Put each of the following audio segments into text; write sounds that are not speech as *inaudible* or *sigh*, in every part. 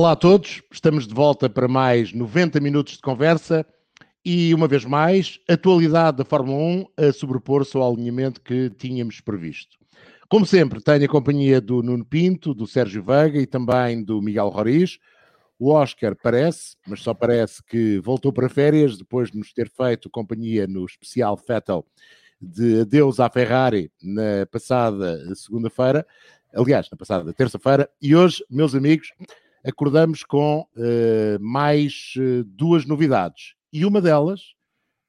Olá a todos, estamos de volta para mais 90 minutos de conversa e, uma vez mais, atualidade da Fórmula 1 a sobrepor-se ao alinhamento que tínhamos previsto. Como sempre, tenho a companhia do Nuno Pinto, do Sérgio Veiga e também do Miguel Roriz. O Oscar parece, mas só parece que voltou para férias depois de nos ter feito companhia no especial Fettel de Adeus à Ferrari na passada segunda-feira, aliás, na passada terça-feira, e hoje, meus amigos, acordamos com uh, mais uh, duas novidades. E uma delas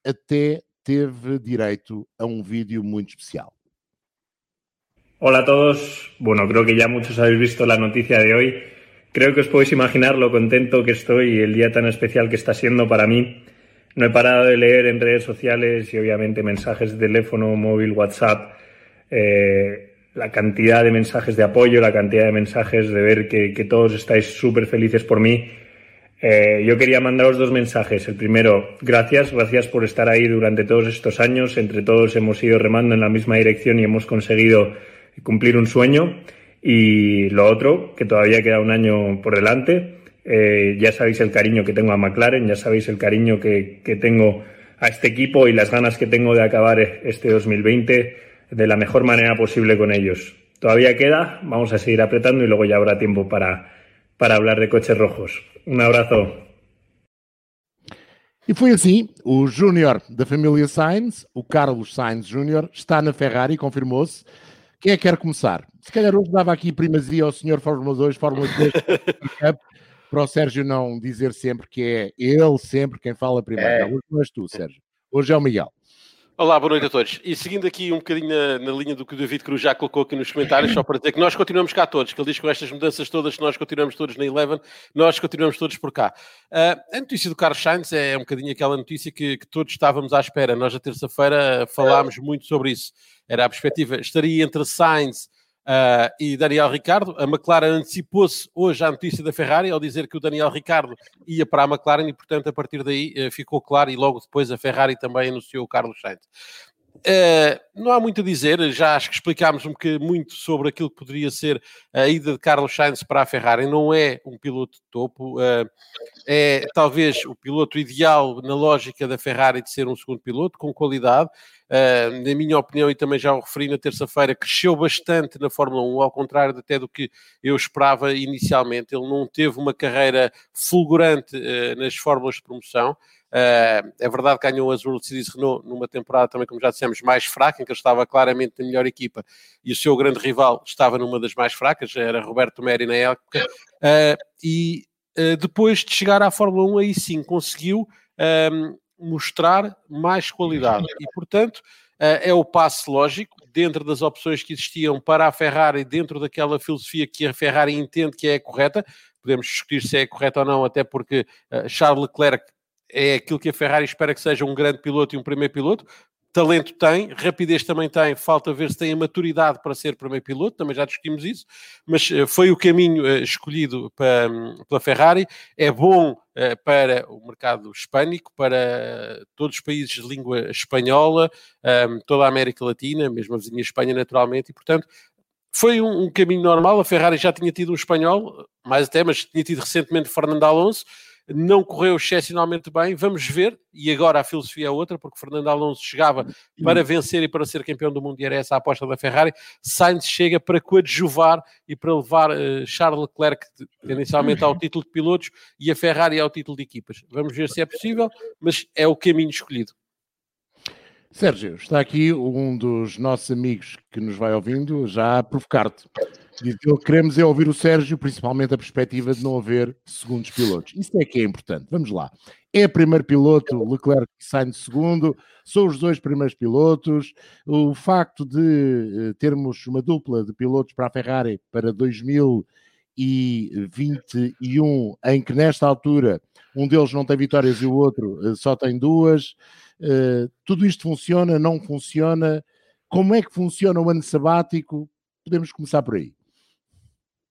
até teve direito a um vídeo muito especial. Hola a todos. Bueno, creo que ya muchos habéis visto la noticia de hoy. Creo que os podéis imaginar lo contento que estoy y el día tan especial que está siendo para mí. No he parado de leer en redes sociales y obviamente mensajes de teléfono, móvil, WhatsApp, eh, la cantidad de mensajes de apoyo, la cantidad de mensajes de ver que, todos estáis súper felices por mí. Eh, yo quería mandaros dos mensajes. El primero, gracias, gracias por estar ahí durante todos estos años. Entre todos hemos ido remando en la misma dirección y hemos conseguido cumplir un sueño. Y lo otro, que todavía queda un año por delante. Eh, ya sabéis el cariño que tengo a McLaren, ya sabéis el cariño que, que tengo a este equipo y las ganas que tengo de acabar este 2020 de la mejor manera posible con ellos. Todavía queda, vamos a seguir apretando y luego ya habrá tiempo para, para hablar de coches rojos. Um abraço. E foi assim, o Júnior da família Sainz, o Carlos Sainz Júnior, está na Ferrari, confirmou-se. Quem é que quer começar? Se calhar hoje dava aqui primazia ao senhor Fórmula 2, Fórmula 3, para o Sérgio não dizer sempre que é ele sempre quem fala primeiro. É. Hoje não és tu, Sérgio. Hoje é o Miguel. Olá, boa noite a todos. E seguindo aqui um bocadinho na, na, linha do que o David Cruz já colocou aqui nos comentários, só para dizer que nós continuamos cá todos, que ele diz que com estas mudanças todas, nós continuamos todos na Eleven, nós continuamos todos por cá. Uh, a notícia do Carlos Sainz é um bocadinho aquela notícia que, que todos estávamos à espera. Nós, na terça-feira, falámos muito sobre isso. Era a perspectiva, estaria entre Sainz Uh, e Daniel Ricardo. A McLaren antecipou-se hoje à notícia da Ferrari ao dizer que o Daniel Ricardo ia para a McLaren e, portanto, a partir daí uh, ficou claro e logo depois a Ferrari também anunciou o Carlos Sainz. Uh, não há muito a dizer, já acho que explicámos um bocadinho muito sobre aquilo que poderia ser a ida de Carlos Sainz para a Ferrari. Não é um piloto de topo, uh, é talvez o piloto ideal na lógica da Ferrari de ser um segundo piloto, com qualidade. Uh, na minha opinião, e também já o referi na terça-feira, cresceu bastante na Fórmula 1, ao contrário até do que eu esperava inicialmente. Ele não teve uma carreira fulgurante nas fórmulas de promoção. Uh, é verdade que ganhou as World Series Renault numa temporada também, como já dissemos, mais fraca, em que ele estava claramente na melhor equipa e o seu grande rival estava numa das mais fracas, era Roberto Meri na época. Uh, e uh, depois de chegar à Fórmula 1, aí sim conseguiu mostrar mais qualidade e, portanto, é o passo lógico dentro das opções que existiam para a Ferrari, dentro daquela filosofia que a Ferrari entende que é correta. Podemos discutir se é correta ou não, até porque Charles Leclerc é aquilo que a Ferrari espera que seja um grande piloto e um primeiro piloto. Talento tem, rapidez também tem, falta ver se tem a maturidade para ser primeiro piloto, também já discutimos isso, mas uh, foi o caminho uh, escolhido para, um, pela Ferrari. É bom uh, para o mercado hispânico, para todos os países de língua espanhola, um, toda a América Latina, mesmo a vizinha Espanha, naturalmente, e portanto foi um, caminho normal. A Ferrari já tinha tido um espanhol, mais até, mas tinha tido recentemente Fernando Alonso não correu excepcionalmente bem, vamos ver, e agora a filosofia é outra, porque Fernando Alonso chegava para vencer e para ser campeão do mundo, e era essa a aposta da Ferrari, Sainz chega para coadjuvar e para levar uh, Charles Leclerc inicialmente ao título de pilotos e a Ferrari ao título de equipas. Vamos ver se é possível, mas é o caminho escolhido. Sérgio, está aqui um dos nossos amigos que nos vai ouvindo já a provocar-te. Diz que queremos é ouvir o Sérgio, principalmente a perspectiva de não haver segundos pilotos. Isso é que é importante. Vamos lá. É primeiro piloto, Leclerc sai de segundo, são os dois primeiros pilotos. O facto de eh, termos uma dupla de pilotos para a Ferrari para 2021, em que nesta altura um deles não tem vitórias e o outro eh, só tem duas, eh, tudo isto funciona, não funciona? Como é que funciona o ano sabático? Podemos começar por aí.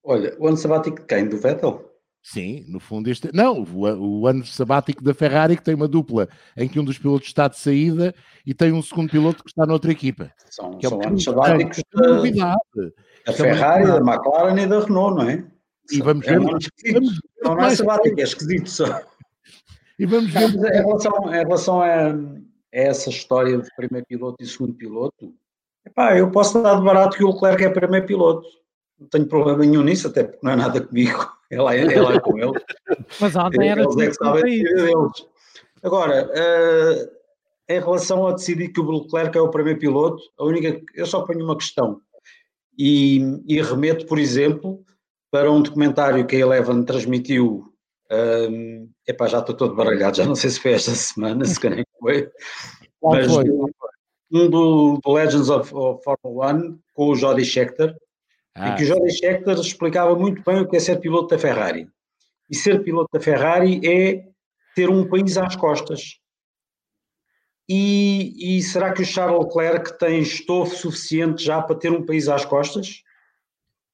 Olha, o ano sabático de quem? Do Vettel? Sim, no fundo este... Não, o, o, ano sabático da Ferrari que tem uma dupla em que um dos pilotos está de saída e tem um segundo piloto que está noutra equipa. São, é são anos sabáticos da, da Ferrari, da McLaren e da Renault, não é? E vamos ver. É um vamos não, é sabático, é esquisito só. E vamos ver. Não, em relação, em relação a, a, essa história de primeiro piloto e segundo piloto, epá, eu posso dar de barato que o Leclerc é primeiro piloto. Não tenho problema nenhum nisso, até porque não é nada comigo. *laughs* É lá, é com ele. *laughs* Mas ontem era. Eles é que sabem deles. Agora, uh, em relação a decidir que o Leclerc é o primeiro piloto, a única, eu só ponho uma questão e, e remeto, por exemplo, para um documentário que a Eleven transmitiu. Um, epá, já estou todo baralhado, já não sei se foi esta semana, se calhar foi. Mas foi? um do, do Legends of, of, Formula One com o Jody Scheckter, ah, em que o Jody Scheckter explicava muito bem o que é ser piloto da Ferrari. E ser piloto da Ferrari é ter um país às costas. E, e, será que o Charles Leclerc tem estofo suficiente já para ter um país às costas?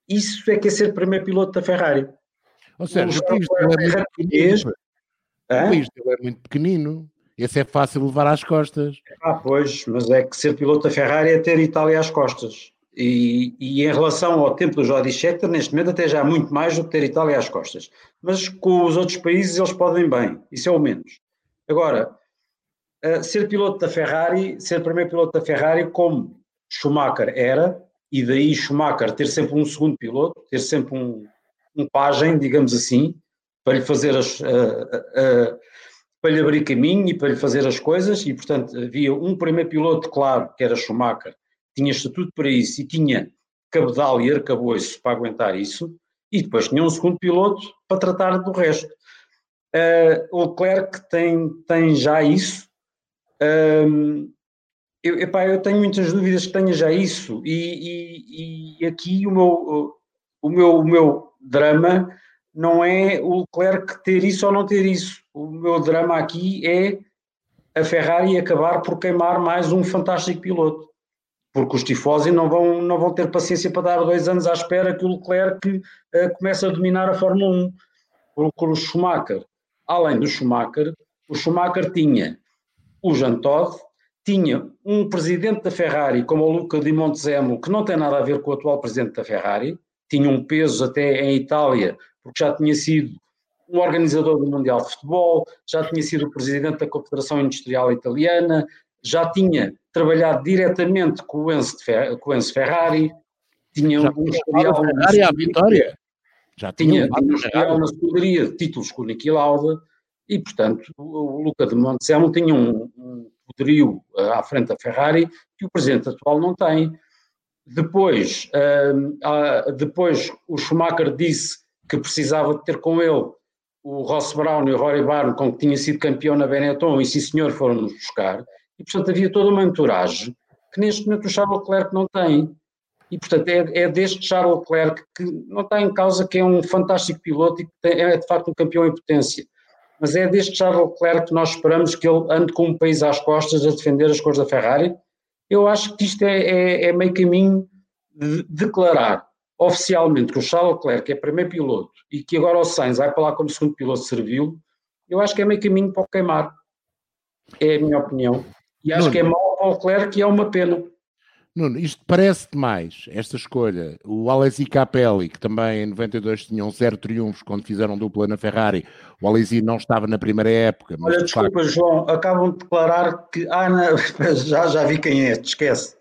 Isso é que é ser primeiro piloto da Ferrari. Ou seja, o, o país dele é muito pequenino. O país dele é muito pequenino. Esse é fácil levar às costas. Ah, pois, mas é que ser piloto da Ferrari é ter Itália às costas. E, e em relação ao tempo do Jody Scheckter, neste momento até já há muito mais do que ter Itália às costas. Mas com os outros países eles podem bem, isso é o menos. Agora, uh, ser piloto da Ferrari, ser primeiro piloto da Ferrari, como Schumacher era, e daí Schumacher ter sempre um segundo piloto, ter sempre um, um pajem, digamos assim, para lhe fazer as. Uh, uh, para lhe abrir caminho e para lhe fazer as coisas, e portanto havia um primeiro piloto, claro, que era Schumacher, tinha estatuto para isso e tinha cabedal e arcabouço para aguentar isso, e depois tinha um segundo piloto para tratar do resto. Uh, o Leclerc tem, tem já isso, um, eu, epá, eu tenho muitas dúvidas que tenha já isso, e, e, e aqui o meu, o, meu, o meu drama não é o Leclerc ter isso ou não ter isso. O meu drama aqui é a Ferrari acabar por queimar mais um fantástico piloto. Porque os tifosi não vão, não vão ter paciência para dar dois anos à espera que o Leclerc uh, comece a dominar a Fórmula 1. Porque o Schumacher, além do Schumacher, o Schumacher tinha o Jean Todt, tinha um presidente da Ferrari como o Luca Di Montezemolo, que não tem nada a ver com o atual presidente da Ferrari, tinha um peso até em Itália, porque já tinha sido um organizador do Mundial de Futebol, já tinha sido o presidente da Confederação Industrial Italiana, já tinha trabalhado diretamente com o Enzo, com o Enzo Ferrari, tinha já um historial Ferrari à vitória. Já tinha, tinha um historial na escuderia de títulos com o Niki Lauda, e portanto o, o Luca de Montezemolo tinha um, um poderio uh, à frente da Ferrari que o presidente atual não tem. Depois, uh, uh, depois o Schumacher disse que precisava de ter com ele o Ross Brown e o Rory Barn, com que tinha sido campeão na Benetton, e sim senhor foram-nos buscar, e portanto havia toda uma entourage que neste momento o Charles Leclerc não tem. E portanto é, é deste Charles Leclerc que não está em causa que é um fantástico piloto e que tem, é de facto um campeão em potência mas é deste Charles Leclerc que nós esperamos que ele ande com um país às costas a defender as cores da Ferrari. Eu acho que isto é, é, é meio caminho de declarar oficialmente que o Charles Leclerc é primeiro piloto e que agora o Sainz vai para lá como segundo piloto serviu, eu acho que é meio caminho para o queimar. É a minha opinião. E acho Não. que é mau para o Leclerc e é uma pena. Nuno, isto parece demais, esta escolha. O Alesi Capelli, que também em 92 tinham zero triunfos quando fizeram dupla na Ferrari, o Alesi não estava na primeira época. Olha, desculpa, facto... João, acabam de declarar que. Ah, não, *laughs* já, já vi quem é, te esquece.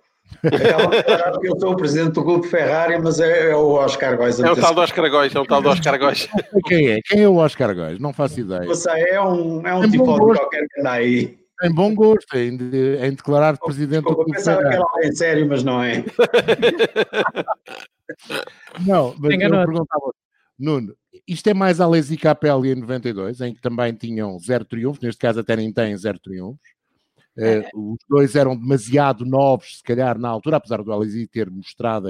Acabam de declarar que eu sou o presidente do grupo Ferrari, mas é, é o Oscar Góis. É o tal do Oscar Góis, é o tal do Oscar Góis. quem é? Quem é o Oscar Góis? Não faço ideia. Você é um, é um tipo de qualquer que anda aí. Tem bom gosto em, de, em declarar presidente do clube. Eu pensava que era em sério, mas não é. *laughs* não, mas eu perguntava, Nuno, isto é mais a Lazy Capelli em 92, em que também tinham zero triunfos, neste caso até nem têm zero triunfos. Uh, os dois eram demasiado novos, se calhar, na altura, apesar do Alesi ter mostrado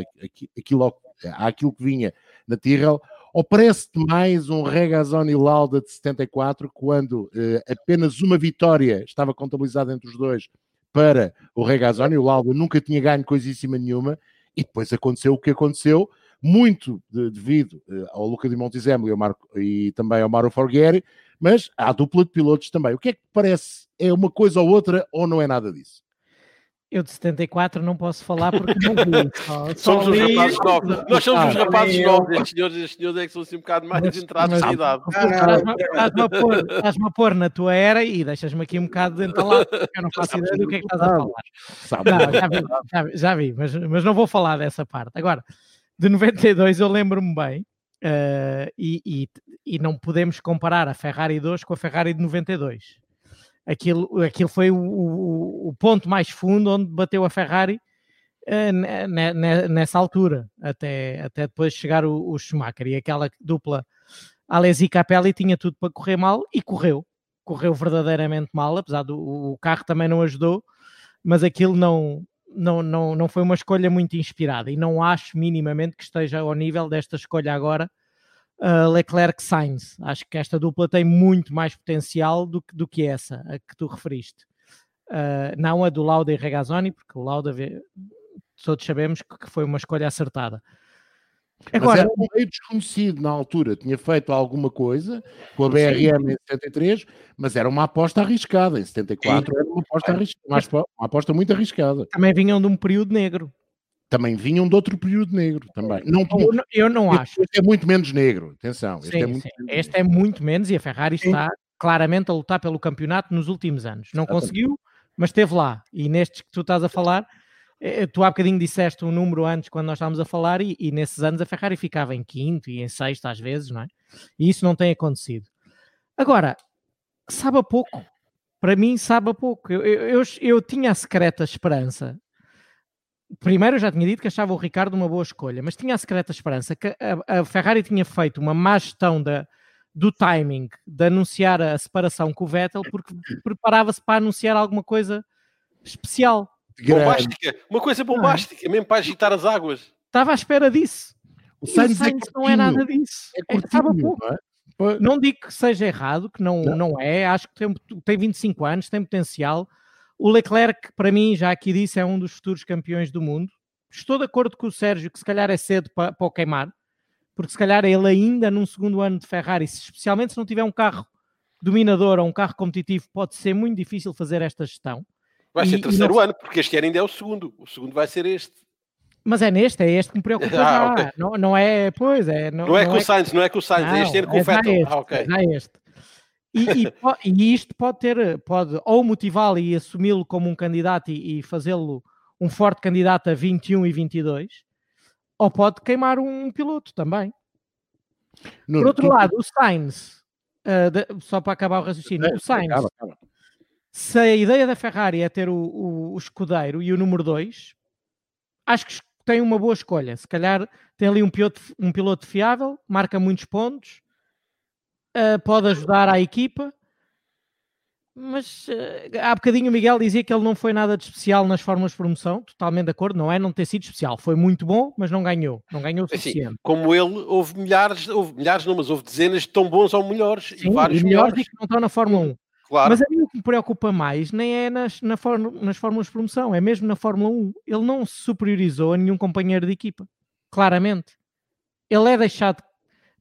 aquilo, aquilo que vinha na Tyrrell, ou parece-te mais um Regazzoni Lauda de 74, quando eh, apenas uma vitória estava contabilizada entre os dois para o Regazzoni, o Lauda nunca tinha ganho coisíssima nenhuma, e depois aconteceu o que aconteceu, muito de, devido eh, ao Luca di Montezemolo e, e também ao Mauro Forghieri, mas há dupla de pilotos também. O que é que parece? É uma coisa ou outra ou não é nada disso? Eu de 74 não posso falar porque não vi. *laughs* Só, somos os rapazes novos. Nós somos os rapazes novos. Estes senhores, estes senhores é que são assim um bocado mais mas, entrados na idade. Estás-me a, pôr, a pôr na tua era e deixas-me aqui um bocado dentro lá, porque eu não faço ideia do que é que estás a falar. Não, já vi, já vi, já vi mas, mas não vou falar dessa parte. Agora, de 92 eu lembro-me bem, uh, e, e, e não podemos comparar a Ferrari 2 com a Ferrari de 92 aquilo, aquilo foi o, o, o ponto mais fundo onde bateu a Ferrari uh, nessa altura, até, até depois chegar o, o Schumacher. E aquela dupla Alesi Capelli tinha tudo para correr mal e correu, correu verdadeiramente mal, apesar do o carro também não ajudou, mas aquilo não, não, não, não foi uma escolha muito inspirada. E não acho minimamente que esteja ao nível desta escolha agora uh, Leclerc-Sainz. Acho que esta dupla tem muito mais potencial do que, do que essa a que tu referiste. Uh, não a do Lauda e Regazzoni, porque o Lauda todos sabemos que foi uma escolha acertada. Agora, mas era um meio desconhecido na altura, tinha feito alguma coisa com a BRM em 73, mas era uma aposta arriscada. Em 74 sim. era uma aposta, arriscada, uma aposta muito arriscada. Também vinham de um período negro também vinham de outro período negro também. Não, eu, não, eu não este, acho. Este é muito menos negro, atenção. Sim, este, é muito, este é muito menos e a Ferrari sim. está claramente a lutar pelo campeonato nos últimos anos. Não conseguiu, mas esteve lá. E nestes que tu estás a falar, eh, eh, tu há bocadinho disseste um número antes quando nós estávamos a falar e, e nesses anos a Ferrari ficava em quinto e em sexto às vezes, não é? E isso não tem acontecido. Agora, sabe a pouco. Para mim, sabe a pouco. Eu, eu, eu, eu tinha a secreta esperança primeiro eu já tinha dito que achava o Ricardo uma boa escolha, mas tinha a secreta esperança que a, a Ferrari tinha feito uma má gestão da, do timing de anunciar a separação com o Vettel porque preparava-se para anunciar alguma coisa especial. Bombástica, uma coisa ah. bombástica, mesmo para agitar as águas. Estava à espera disso. O Sainz, o Sainz é não é nada disso. É, é curtinho, é, não, é? não digo que seja errado, que não, não. não é. Acho que tem, tem 25 anos, tem potencial o Leclerc, para mim, já aqui disse, é um dos futuros campeões do mundo. Estou de acordo com o Sérgio que se calhar é cedo para, para o queimar, porque se calhar ele ainda num segundo ano de Ferrari, especialmente se não tiver um carro dominador ou um carro competitivo, pode ser muito difícil fazer esta gestão. Vai ser e, terceiro não... ano, porque este ano ainda é o segundo. O segundo vai ser este. Mas é neste, é este que me preocupa *laughs* ah. Okay. Não, não é, pois é. Não, não é não com é... o Sainz, não é com o Sainz, não, é este ano com é o Vettel. Ah, ok. É este. E, e, e, isto pode ter, pode ou motivá-lo e assumi-lo como um candidato e, e fazê-lo um forte candidato a 21 e 22, ou pode queimar um piloto também. Por outro tu... lado, o Sainz, uh, de, só para acabar o raciocínio, é, o Sainz, acaba, acaba. se a ideia da Ferrari é ter o, o, o escudeiro e o número 2, acho que tem uma boa escolha. Se calhar tem ali um piloto, um piloto fiável, marca muitos pontos, uh, pode ajudar a equipa, mas uh, há bocadinho o Miguel dizia que ele não foi nada de especial nas fórmulas de promoção, totalmente de acordo, não é não ter sido especial, foi muito bom, mas não ganhou, não ganhou o suficiente. Assim, como ele, houve milhares, houve milhares, não, mas houve dezenas de tão bons ou melhores, Sim, e vários e melhores. melhores que não estão na Fórmula 1. Claro. Mas a mim o que me preocupa mais nem é nas, na nas fórmulas de promoção, é mesmo na Fórmula 1. Ele não se superiorizou a nenhum companheiro de equipa, claramente. Ele é deixado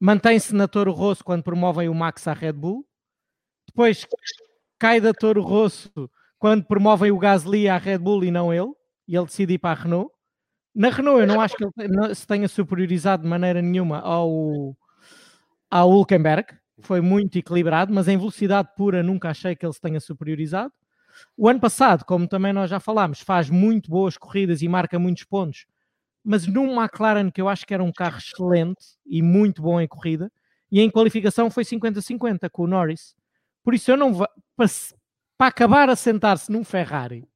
mantém-se na Toro Rosso quando promovem o Max à Red Bull, depois cai da Toro Rosso quando promovem o Gasly à Red Bull e não ele, e ele decide ir para a Renault. Na Renault eu não acho que ele se tenha superiorizado de maneira nenhuma ao, ao Hulkenberg, foi muito equilibrado, mas em velocidade pura nunca achei que ele se tenha superiorizado. O ano passado, como também nós já falámos, faz muito boas corridas e marca muitos pontos, mas num McLaren que eu acho que era um carro excelente e muito bom em corrida, e em qualificação foi 50-50 com o Norris. Por isso eu não para, para acabar a sentar-se num Ferrari,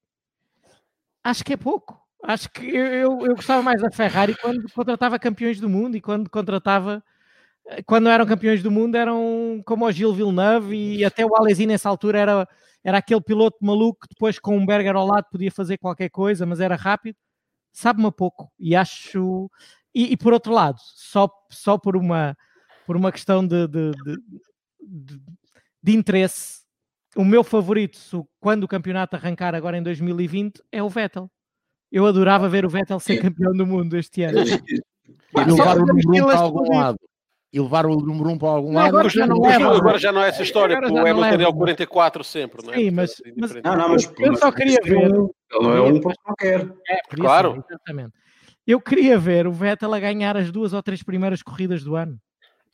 acho que é pouco. Acho que eu, eu, eu, gostava mais da Ferrari quando contratava campeões do mundo e quando contratava quando eram campeões do mundo eram como o Gil Villeneuve e até o Alesi nessa altura era, era aquele piloto maluco que depois com um Berger ao lado podia fazer qualquer coisa, mas era rápido sabe-me a pouco e acho. E, e, por outro lado, só, só por, uma, por uma questão de, de, de, de interesse, o meu favorito, quando o campeonato arrancar agora em 2020, é o Vettel. Eu adorava ver o Vettel ser campeão do mundo este ano. E levar o número um para algum lado. E levar o número 1 um para algum lado. Agora já, não é, agora já não é essa história, porque o é o 44 sempre, não é? Sim, mas, mas, não, não, mas eu só queria ver. Ele não é um para qualquer. É, claro. exatamente. Eu queria ver o Vettel a ganhar as duas ou três primeiras corridas do ano.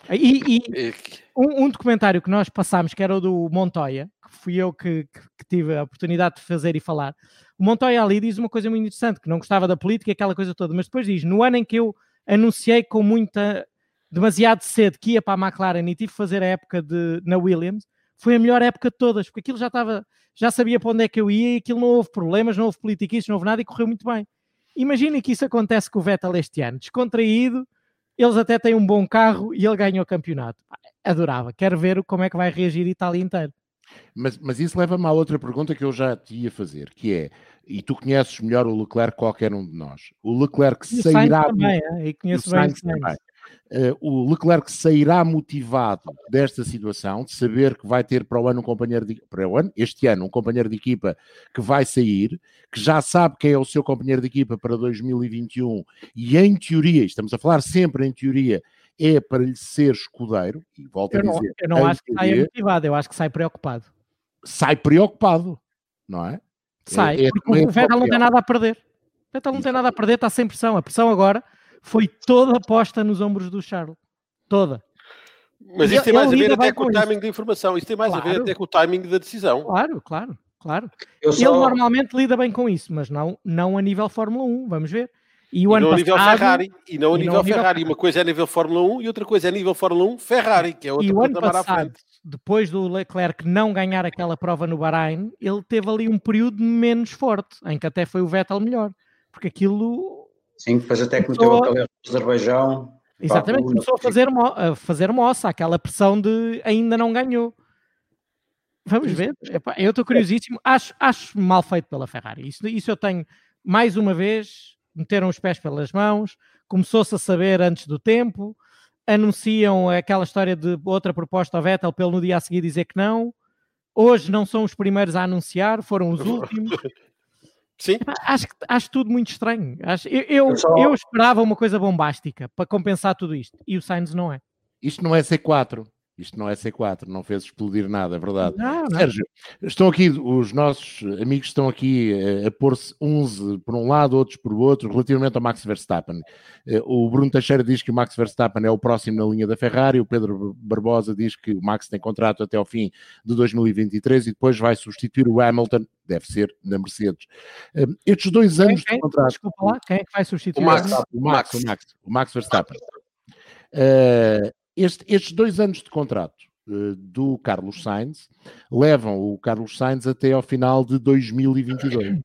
E, e um, um, documentário que nós passámos, que era o do Montoya, que fui eu que, que, que, tive a oportunidade de fazer e falar. O Montoya ali diz uma coisa muito interessante, que não gostava da política e aquela coisa toda, mas depois diz: no ano em que eu anunciei com muita, demasiado cedo que ia para a McLaren e tive que fazer a época de, na Williams, foi a melhor época de todas, porque aquilo já estava, já sabia para onde é que eu ia e aquilo não houve problemas, não houve politiquices, não houve nada e correu muito bem. Imaginem que isso acontece com o Vettel este ano, descontraído, eles até têm um bom carro e ele ganha o campeonato. Adorava, quero ver como é que vai reagir a Itália inteira. Mas, mas isso leva-me a outra pergunta que eu já te ia fazer, que é, e tu conheces melhor o Leclerc que qualquer um de nós. O Leclerc e sairá... Também, é? e conheço bem o Sainz. Uh, o Leclerc sairá motivado desta situação, de saber que vai ter para o ano um companheiro de, para o ano, este ano, um companheiro de equipa que vai sair, que já sabe quem é o seu companheiro de equipa para 2021, e em teoria, estamos a falar sempre em teoria, é para lhe ser escudeiro, e volto eu a dizer. Não, eu não acho que saia motivado, eu acho que sai preocupado. Sai preocupado, não é? Sai, é, é porque o Vettel não tem nada a perder. O Vettel não tem nada a perder, está sem pressão. A pressão agora foi toda posta nos ombros do Charles. Toda. Mas isso tem mais a ver até com, o timing da informação. Isso tem mais claro. a ver até com o timing da decisão. Claro, claro, claro. Só... Ele normalmente lida bem com isso, mas não, não a nível Fórmula 1. Vamos ver. E, o e ano não a nível Ferrari. E não a nível não Ferrari. Nível... Uma coisa é a nível Fórmula 1 e outra coisa é a nível Fórmula 1 Ferrari, que é outra e o ano passado, à frente. Depois do Leclerc não ganhar aquela prova no Bahrein, ele teve ali um período menos forte, em que até foi o Vettel melhor. Porque aquilo Sim, depois até que meteu aquele Azerbaijão. Exatamente, começou a fazer, mo a fazer moça, aquela pressão de ainda não ganhou. Vamos ver. Epá, eu estou curiosíssimo. Acho, acho mal feito pela Ferrari. Isso, isso eu tenho, mais uma vez, meteram os pés pelas mãos, começou-se a saber antes do tempo, anunciam aquela história de outra proposta ao Vettel pelo no dia a seguir dizer que não. Hoje não são os primeiros a anunciar, foram os *laughs* últimos. Sim. Acho, acho tudo muito estranho. Acho, eu, eu, só... eu, esperava uma coisa bombástica para compensar tudo isto e o Sainz não é. Isto não é C4. Isto não é C4, não fez explodir nada, é verdade. Não, não. Sérgio, estão aqui, os nossos amigos estão aqui a, a pôr-se uns por um lado, outros por outro, relativamente ao Max Verstappen. Eh, o Bruno Teixeira diz que o Max Verstappen é o próximo na linha da Ferrari, o Pedro Barbosa diz que o Max tem contrato até ao fim de 2023 e depois vai substituir o Hamilton, deve ser na Mercedes. Eh, estes dois anos quem, de contrato. Desculpa lá, quem é que vai substituir o Max? O Max, o Max, o Max Verstappen. Uh, este, estes dois anos de contrato uh, do Carlos Sainz levam o Carlos Sainz até ao final de 2022. Uh,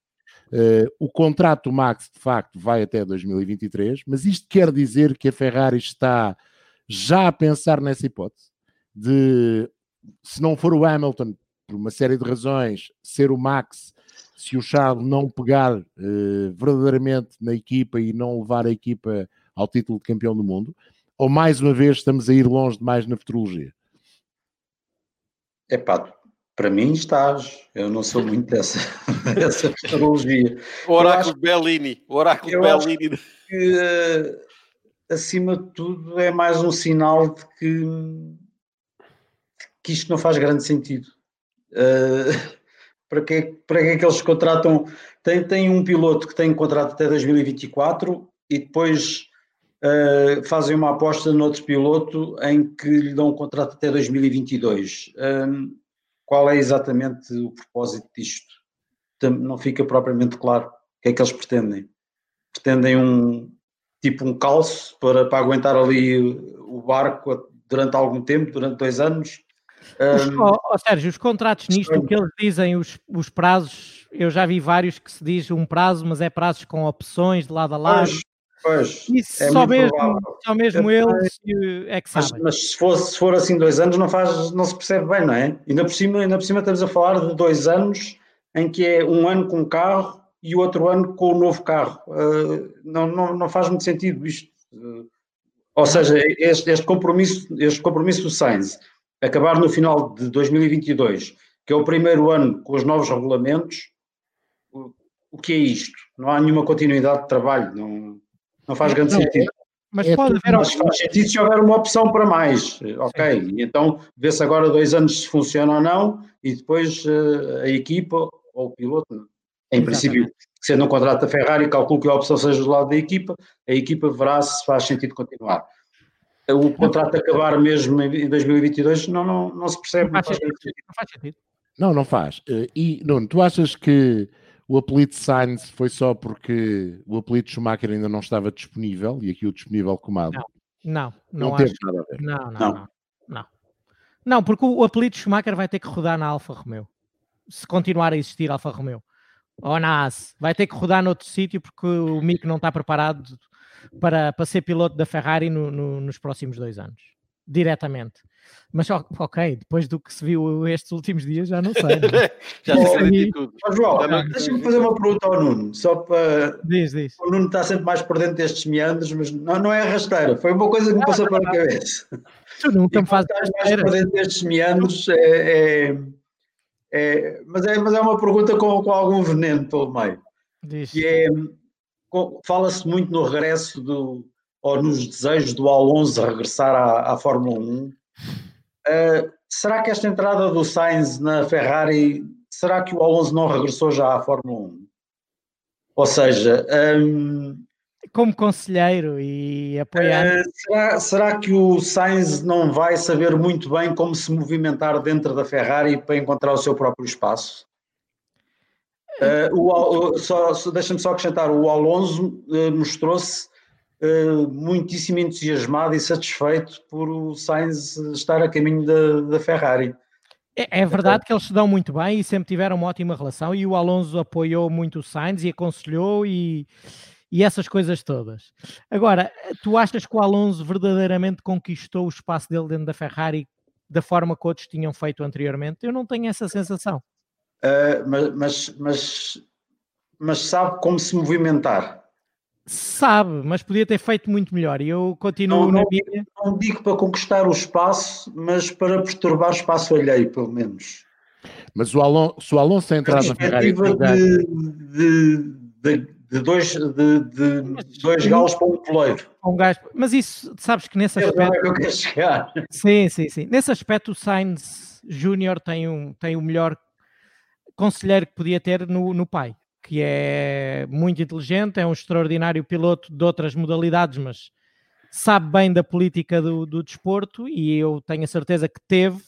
eh, o contrato Max, de facto, vai até 2023, mas isto quer dizer que a Ferrari está já a pensar nessa hipótese de, se não for o Hamilton, por uma série de razões, ser o Max, se o Charles não pegar uh, verdadeiramente na equipa e não levar a equipa ao título de campeão do mundo, ou mais uma vez estamos a ir longe demais na futurologia? É pá, para mim estás. Eu não sou muito dessa, *laughs* dessa futurologia. O oráculo de Bellini. O oráculo de Bellini. Que, uh, acima de tudo, é mais um sinal de que, que isto não faz grande sentido. Uh, *laughs* para, que, para que é que eles contratam? Tem, tem um piloto que tem contrato até 2024 e depois uh, fazem uma aposta noutro piloto em que lhe dão um contrato até 2022. Um, qual é exatamente o propósito disto? Não fica propriamente claro o que é que eles pretendem. Pretendem um tipo um calço para, para aguentar ali o barco durante algum tempo, durante dois anos. Os, um, oh, oh, Sérgio, os contratos nisto, o que eles dizem, os, os prazos, eu já vi vários que se diz um prazo, mas é prazos com opções de lado a lado. Pois, Pois, Isso é só, mesmo, só mesmo eles é que sabem. Mas, mas, se, for, se for assim dois anos não, faz, não se percebe bem, não é? Ainda por, cima, ainda por cima estamos a falar de dois anos em que é um ano com o carro e o outro ano com o novo carro. Uh, não, não, não faz muito sentido isto. Uh, ou seja, este, este, compromisso, este compromisso do Sainz acabar no final de 2022, que é o primeiro ano com os novos regulamentos, o, o que é isto? Não há nenhuma continuidade de trabalho, não, não faz grande não, sentido. Mas é pode haver mas faz sentido se houver uma opção para mais. Ok, Sim. então vê-se agora dois anos se funciona ou não e depois uh, a equipa ou o piloto, em Exatamente. princípio, sendo um contrato da Ferrari, calculo que a opção seja do lado da equipa, a equipa verá se faz sentido continuar. O contrato acabar mesmo em 2022 não, não, não se percebe. Não faz, sentido. Não faz sentido. Não, não faz. Eh, e, Nuno, tu achas que o apelido Sainz foi só porque o apelido Schumacher ainda não estava disponível e aqui o disponível comado? Não, não, não, não teve nada a ver. Não, não, não, não, não. Não, porque o apelido Schumacher vai ter que rodar na Alfa Romeo. Se continuar a existir Alfa Romeo. Ou na AS. Vai ter que rodar noutro sítio porque o Mick não está preparado para, para ser piloto da Ferrari no, no, nos próximos dois anos. Diretamente. Mas ok, depois do que se viu estes últimos dias, já não sei. *laughs* já se acredita tudo. Oh, João, deixa-me fazer uma pergunta ao Nuno, só para. Diz, diz. O Nuno está sempre mais por dentro destes meandros, mas não, não é rasteira, foi uma coisa que me passou pela cabeça. *laughs* Tu nunca me fazes mais por dentro destes meandros, é, é, é, mas, é, mas é uma pergunta com, com algum veneno pelo meio. Diz. Que é, fala-se muito no regresso do, ou nos desejos do Alonso regressar à, à Fórmula 1 Uh, será que esta entrada do Sainz na Ferrari, será que o Alonso não regressou já à Fórmula 1? Ou seja, um, como conselheiro e apoiar. Uh, será, será, que o Sainz não vai saber muito bem como se movimentar dentro da Ferrari para encontrar o seu próprio espaço? Uh, o, só, deixa-me só acrescentar, o Alonso uh, mostrou-se uh, muitíssimo entusiasmado e satisfeito por o Sainz estar a caminho da, da Ferrari. É, é, verdade que eles se dão muito bem e sempre tiveram uma ótima relação e o Alonso apoiou muito o Sainz e aconselhou e, e essas coisas todas. Agora, tu achas que o Alonso verdadeiramente conquistou o espaço dele dentro da Ferrari da forma que outros tinham feito anteriormente? Eu não tenho essa sensação. Uh, mas, mas, mas, mas sabe como se movimentar. Sabe, mas podia ter feito muito melhor. E eu continuo não, na minha. Não digo para conquistar o espaço, mas para perturbar o espaço alheio, pelo menos. Mas o Alonso, se o Alonso entrar na Ferrari. De, de, de, de, dois, de, de dois galos para um poleiro. Um gajo, mas isso, sabes que nesse aspecto. É que eu quero chegar. Sim, sim, sim. Nesse aspecto, o Sainz Júnior tem, um, tem o melhor conselheiro que podia ter no, no pai que é muito inteligente, é um extraordinário piloto de outras modalidades, mas sabe bem da política do, do desporto e eu tenho a certeza que teve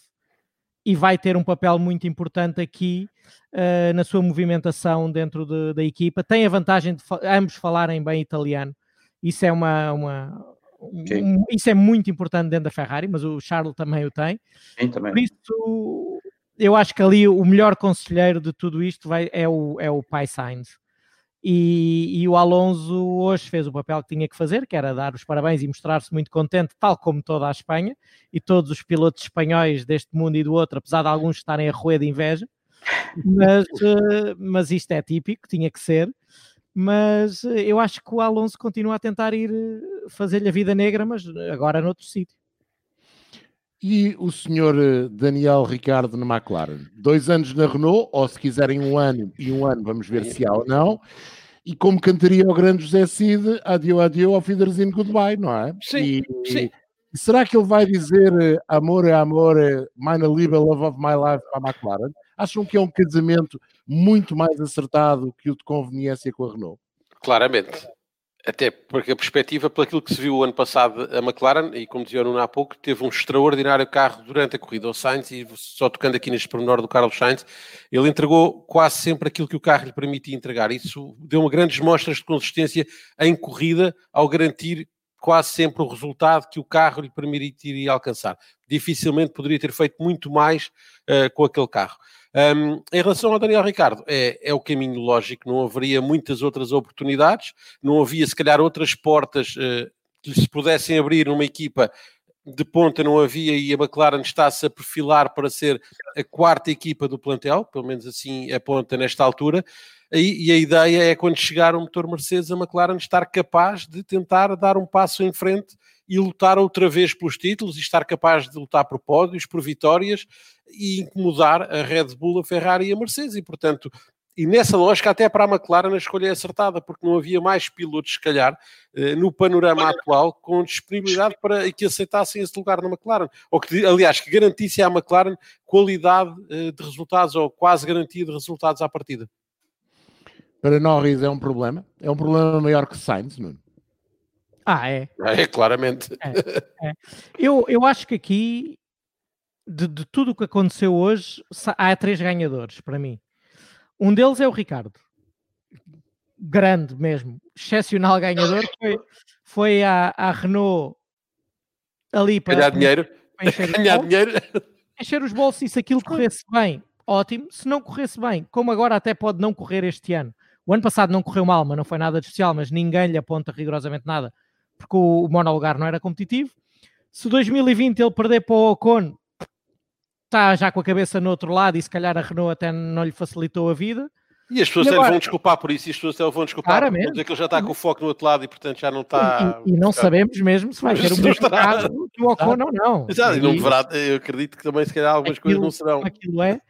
e vai ter um papel muito importante aqui uh, na sua movimentação dentro de, da equipa. Tem a vantagem de ambos falarem bem italiano. Isso é uma, uma um, isso é muito importante dentro da Ferrari, mas o Charles também o tem. Sim, também. Por isso eu acho que ali o melhor conselheiro de tudo isto vai, é, o, é o pai Sainz. E, e, o Alonso hoje fez o papel que tinha que fazer, que era dar os parabéns e mostrar-se muito contente, tal como toda a Espanha e todos os pilotos espanhóis deste mundo e do outro, apesar de alguns estarem a roer de inveja. Mas, uh, *laughs* mas isto é típico, tinha que ser. Mas uh, eu acho que o Alonso continua a tentar ir uh, fazer-lhe a vida negra, mas agora noutro sítio. E o senhor eh, Daniel Ricardo na McLaren? Dois anos na Renault, ou se quiserem um ano e um ano, vamos ver se há ou não. E como cantaria o grande José Cid, adieu, adieu, ao Fiderzinho goodbye, não é? Sim, e, sim. E será que ele vai dizer eh, amor é amor, eh, meine Liebe, love of my life para a McLaren? Acham que é um casamento muito mais acertado que o de conveniência com a Renault? Claramente. Até porque a perspectiva, pelo que se viu o ano passado, a McLaren, e como dizia o Nuno há pouco, teve um extraordinário carro durante a corrida ao Sainz, e só tocando aqui neste pormenor do Carlos Sainz, ele entregou quase sempre aquilo que o carro lhe permitia entregar. Isso deu uma grandes mostras de consistência em corrida, ao garantir quase sempre o resultado que o carro lhe permitiria alcançar. Dificilmente poderia ter feito muito mais uh, com aquele carro. Um, em relação ao Daniel Ricardo, é, é o caminho lógico, não haveria muitas outras oportunidades, não havia se calhar outras portas uh, que se pudessem abrir numa equipa de ponta não havia e a McLaren está-se a perfilar para ser a quarta equipa do plantel, pelo menos assim aponta nesta altura. E, e a ideia é quando chegar o motor Mercedes, a McLaren estar capaz de tentar dar um passo em frente e lutar outra vez pelos títulos e estar capaz de lutar por pódios, por vitórias e incomodar a Red Bull, a Ferrari e a Mercedes. E, portanto, e nessa lógica, até para a McLaren a escolha é acertada, porque não havia mais pilotos, se calhar, eh, no panorama atual, com disponibilidade para que aceitassem esse lugar na McLaren. Ou que, aliás, que garantisse à McLaren qualidade eh, de resultados, ou quase garantia de resultados à partida. Para Norris é um problema? É um problema maior que Sainz, Nuno? Ah, é. É, claramente. É, é. Eu, eu acho que aqui, de, de tudo o que aconteceu hoje, há três ganhadores para mim. Um deles é o Ricardo. Grande mesmo, excepcional ganhador. Foi, foi à, à Renault ali para ganhar dinheiro. Para encher, ganhar dinheiro. encher os bolsos e se aquilo corresse bem, ótimo. Se não corresse bem, como agora até pode não correr este ano. O ano passado não correu mal, mas não foi nada de especial, mas ninguém lhe aponta rigorosamente nada, porque o, o monolugar não era competitivo. Se 2020 ele perder para o Ocon, está já com a cabeça no outro lado e se calhar a Renault até não lhe facilitou a vida. E as pessoas e agora... vão desculpar por isso, e as pessoas vão desculpar por dizer que ele já está com o foco no outro lado e portanto já não está. E, e não sabemos mesmo se vai ter o mesmo caso que o Ocon ou não. Exato, e não deverá, eu acredito que também se calhar algumas aquilo, coisas não serão. Aquilo é.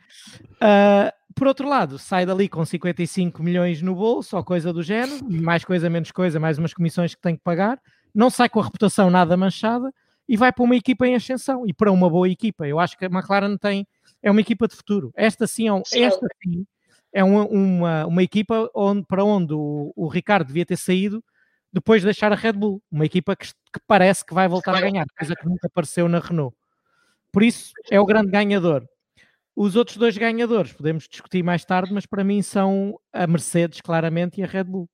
Uh, por outro lado, sai dali com 55 milhões no bolso, ou coisa do género, mais coisa, menos coisa, mais umas comissões que tem que pagar, não sai com a reputação nada manchada e vai para uma equipa em ascensão e para uma boa equipa. Eu acho que a McLaren tem é uma equipa de futuro. Esta sim é, um, esta sim é uma, uma, uma equipa onde, para onde o, o, Ricardo devia ter saído depois de deixar a Red Bull, uma equipa que, que parece que vai voltar a ganhar, coisa que nunca apareceu na Renault. Por isso é o grande ganhador. Os outros dois ganhadores podemos discutir mais tarde, mas para mim são a Mercedes, claramente, e a Red Bull.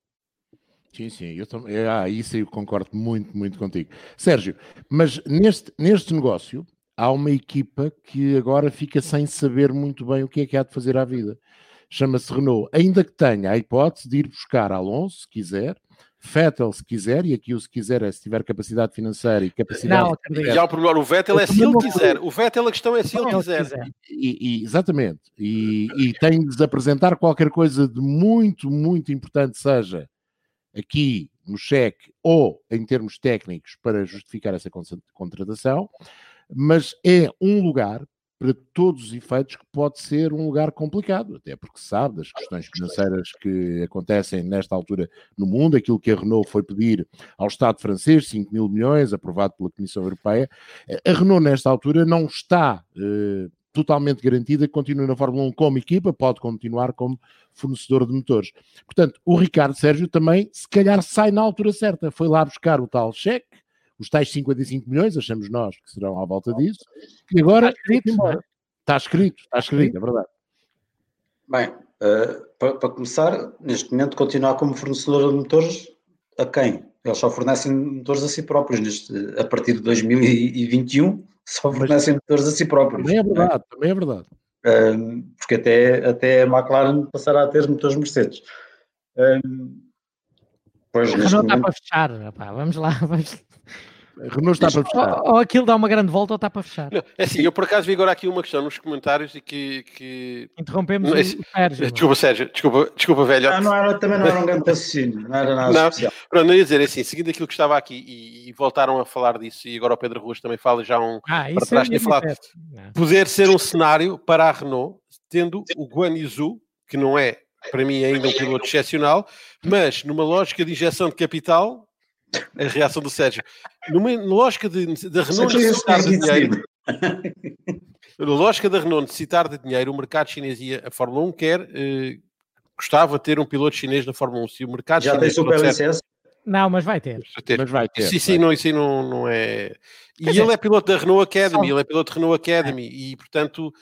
Sim, sim, eu também. É, ah, isso eu concordo muito, muito contigo. Sérgio, mas neste, neste negócio há uma equipa que agora fica sem saber muito bem o que é que há de fazer à vida. Chama-se Renault, ainda que tenha a hipótese de ir buscar Alonso, se quiser, Vettel, se quiser, e aqui o se quiser é se tiver capacidade financeira e capacidade. Não, já o problema, o Vettel é se ele quiser. O Vettel, a questão é se ele quiser. E, e, exatamente. E, e tem de apresentar qualquer coisa de muito, muito importante, seja aqui no cheque ou em termos técnicos para justificar essa contratação, mas é um lugar para todos os efeitos que pode ser um lugar complicado, até porque sabe das questões financeiras que acontecem nesta altura no mundo, aquilo que a Renault foi pedir ao Estado francês, 5 mil milhões, aprovado pela Comissão Europeia, a Renault nesta altura não está eh, totalmente garantida que continue na Fórmula 1 como equipa, pode continuar como fornecedor de motores. Portanto, o Ricardo Sérgio também, se calhar, sai na altura certa. Foi lá buscar o tal cheque, os tais 55 milhões, achamos nós que serão à volta disso, e agora está escrito, é? está escrito, está escrito, é verdade. Bem, uh, para, para, começar, neste momento continuar como fornecedor de motores a quem? Eles só fornecem motores a si próprios neste, a partir de 2021 só fornecem motores a si próprios. Também é verdade, é? também é verdade. Um, porque até, até a McLaren passará a ter motores Mercedes. Um, pois, a Renault momento... está para fechar, rapaz. vamos lá. *laughs* Vamos... Renault está para fechar. Ou, ou, aquilo dá uma grande volta ou está para fechar. Não, é assim, eu por acaso vi agora aqui uma questão nos comentários e que. que... Interrompemos não, o Sérgio. Desculpa, Sérgio, desculpa, desculpa velho. Não, não era, também não era um grande raciocínio, não era nada não, especial. Pronto, não ia dizer é assim, seguindo aquilo que estava aqui e, e, voltaram a falar disso, e agora o Pedro Ruas também fala já um. Ah, para trás, é falado, poder ser um cenário para a Renault, tendo o Guanizu, que não é para mim ainda um piloto excepcional, mas numa lógica de injeção de capital, *laughs* a reação do Sérgio. Numa lógica de, da Renault necessitar de dinheiro. *laughs* Na lógica da Renault necessitar de dinheiro, o mercado chinês e a Fórmula 1 quer, eh, gostava de ter um piloto chinês na Fórmula 1. Se o mercado Já tem super licença? Não, mas vai ter. Mas vai ter. Sim, sim, não, isso não, não é. E Quer ele dizer, é piloto da Renault Academy, ele é piloto da Renault Academy, é. e portanto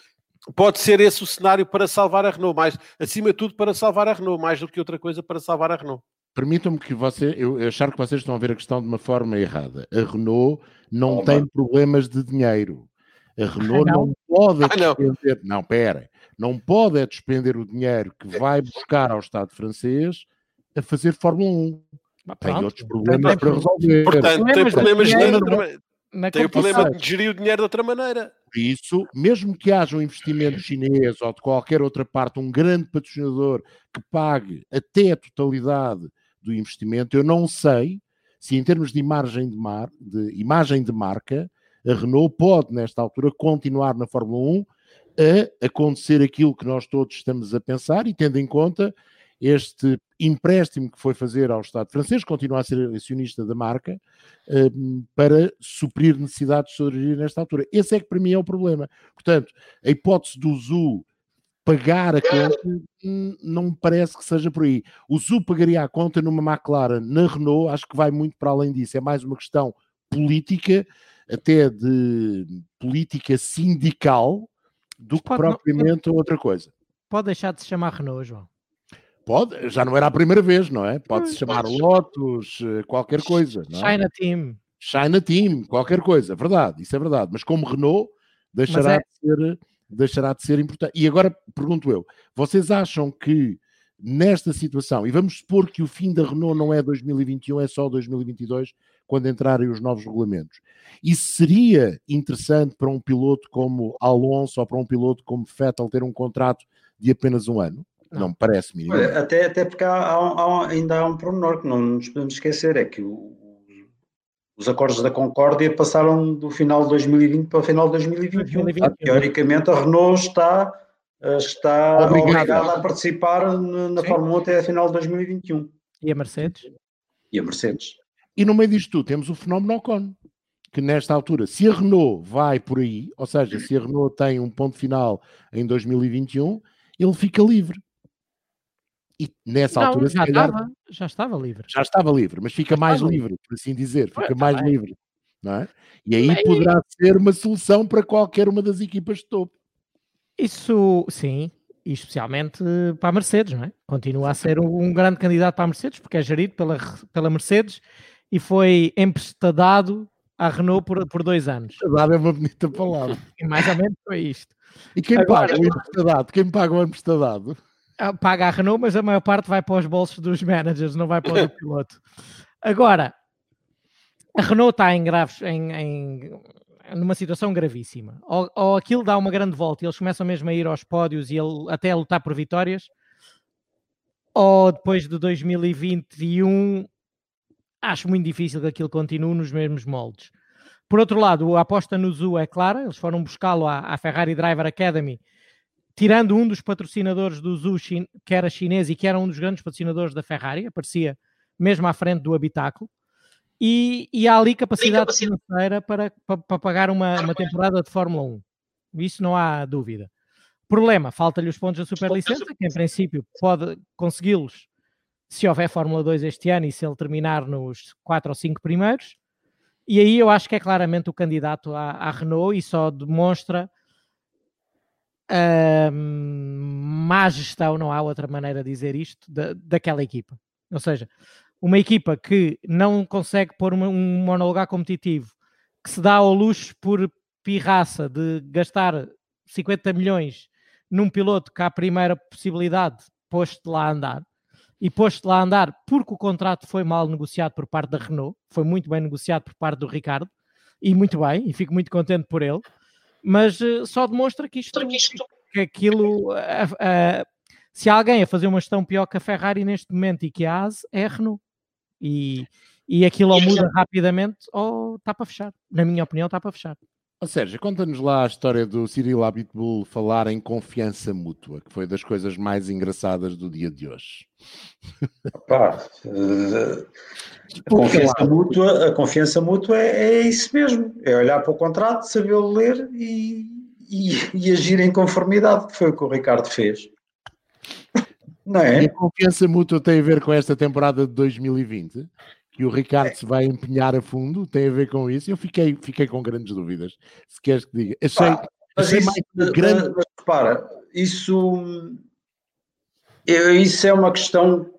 pode ser esse o cenário para salvar a Renault, mais acima de tudo para salvar a Renault, mais do que outra coisa para salvar a Renault. Permitam-me que você, eu achar que vocês estão a ver a questão de uma forma errada. A Renault não oh, tem mano. problemas de dinheiro. A Renault não. não. pode ah, despender, não. não, pera, não pode é despender o dinheiro que vai buscar ao Estado francês a fazer Fórmula 1. Mas tem pronto, outros problemas para resolver. Portanto, tem problemas de dinheiro, tem o problema de gerir o dinheiro de outra maneira. Isso, mesmo que haja um investimento chinês ou de qualquer outra parte, um grande patrocinador que pague até a totalidade do investimento, eu não sei se em termos de imagem de, mar, de imagem de marca, a Renault pode, nesta altura, continuar na Fórmula 1 a acontecer aquilo que nós todos estamos a pensar e tendo em conta este empréstimo que foi fazer ao Estado francês, continua a ser acionista da marca, um, para suprir necessidades de sobrevivência nesta altura. Esse é que para mim é o problema. Portanto, a hipótese do ZU pagar a conta hum, não me parece que seja por aí. O ZU pagaria a conta numa McLaren, na Renault, acho que vai muito para além disso. É mais uma questão política, até de política sindical, do que propriamente não, outra coisa. Pode deixar de se chamar Renault, João. Pode, já não era a primeira vez, não é? Pode-se chamar Lotus, eh, qualquer coisa. Não é? China Team. China Team, qualquer coisa, verdade, isso é verdade. Mas como Renault, deixará, é... de, ser, deixará de ser importante. E agora pergunto eu: vocês acham que nesta situação, e vamos supor que o fim da Renault não é 2021, é só 2022, quando entrarem os novos regulamentos. Isso seria interessante para um piloto como Alonso ou para um piloto como Vettel ter um contrato de apenas um ano? Não, me parece minimamente. Até, até porque há, há, ainda há um pormenor que não nos podemos esquecer, é que o, os acordos da Concórdia passaram do final de 2020 para o final de 2021. 2021. Teoricamente a Renault está, eh, está obrigada. a participar na Sim. Fórmula 1 até a final de 2021. E a Mercedes? E a Mercedes. E no meio disto tudo temos o fenómeno Ocon, que nesta altura, se a Renault vai por aí, ou seja, se a Renault tem um ponto final em 2021, ele fica livre. E nessa não, altura, já, calhar, estava, já estava livre. Já estava livre, mas fica já mais livre, por assim dizer, fica mais livre. Não é? E aí poderá ser uma solução para qualquer uma das equipas de topo. Isso, sim, e especialmente para a Mercedes, não é? Continua a ser um, um grande candidato para a Mercedes, porque é gerido pela, pela Mercedes e foi emprestadado à Renault por, por dois anos. Emprestadado é uma bonita palavra. *laughs* E mais ou menos foi isto. E quem Agora, paga o emprestadado? Quem paga o emprestadado? Ah, paga a Renault, mas a maior parte vai para os bolsos dos managers, não vai para o *laughs* piloto. Agora, a Renault está em graves, em, em numa situação gravíssima. Ou, ou aquilo dá uma grande volta e eles começam mesmo a ir aos pódios e ele, até a lutar por vitórias, ou depois de 2021 acho muito difícil que aquilo continue nos mesmos moldes. Por outro lado, a aposta no Zu é clara, eles foram buscá-lo à, à, Ferrari Driver Academy, tirando um dos patrocinadores do Zu, que era chinês e que era um dos grandes patrocinadores da Ferrari, aparecia mesmo à frente do habitáculo, e, e há ali capacidade, capacidade. financeira para, para, para pagar uma, uma temporada de Fórmula 1. Isso não há dúvida. Problema, falta-lhe os pontos da superlicença, que em princípio pode consegui-los se houver Fórmula 2 este ano e se ele terminar nos 4 ou 5 primeiros. E aí eu acho que é claramente o candidato à, à Renault e só demonstra uh, má gestão, não há outra maneira de dizer isto, da, daquela equipa. Ou seja, uma equipa que não consegue pôr um, um monolugar competitivo, que se dá ao luxo por pirraça de gastar 50 milhões num piloto que, à primeira possibilidade, posto lá a andar, e posto lá a andar porque o contrato foi mal negociado por parte da Renault, foi muito bem negociado por parte do Ricardo, e muito bem, e fico muito contente por ele, mas uh, só demonstra que isto, que aquilo, uh, uh, se há alguém a fazer uma gestão pior que a Ferrari neste momento e que a AS, é a Renault. E, e aquilo ou muda rapidamente ou está para fechar. Na minha opinião, está para fechar. Oh, Sérgio, conta-nos lá a história do Cyril Abitbull falar em confiança mútua, que foi das coisas mais engraçadas do dia de hoje. Pá, uh, a, confiança mútua, a confiança mútua é, é, isso mesmo, é olhar para o contrato, saber ler e, e, e, agir em conformidade, que foi o que o Ricardo fez. Não é? E a confiança mútua tem a ver com esta temporada de 2020? Que o Ricardo é. se vai empenhar a fundo, tem a ver com isso. Eu fiquei, fiquei com grandes dúvidas. Se queres que diga, achei, Pá, achei isso, mais grande. Mas repara, isso, isso é uma questão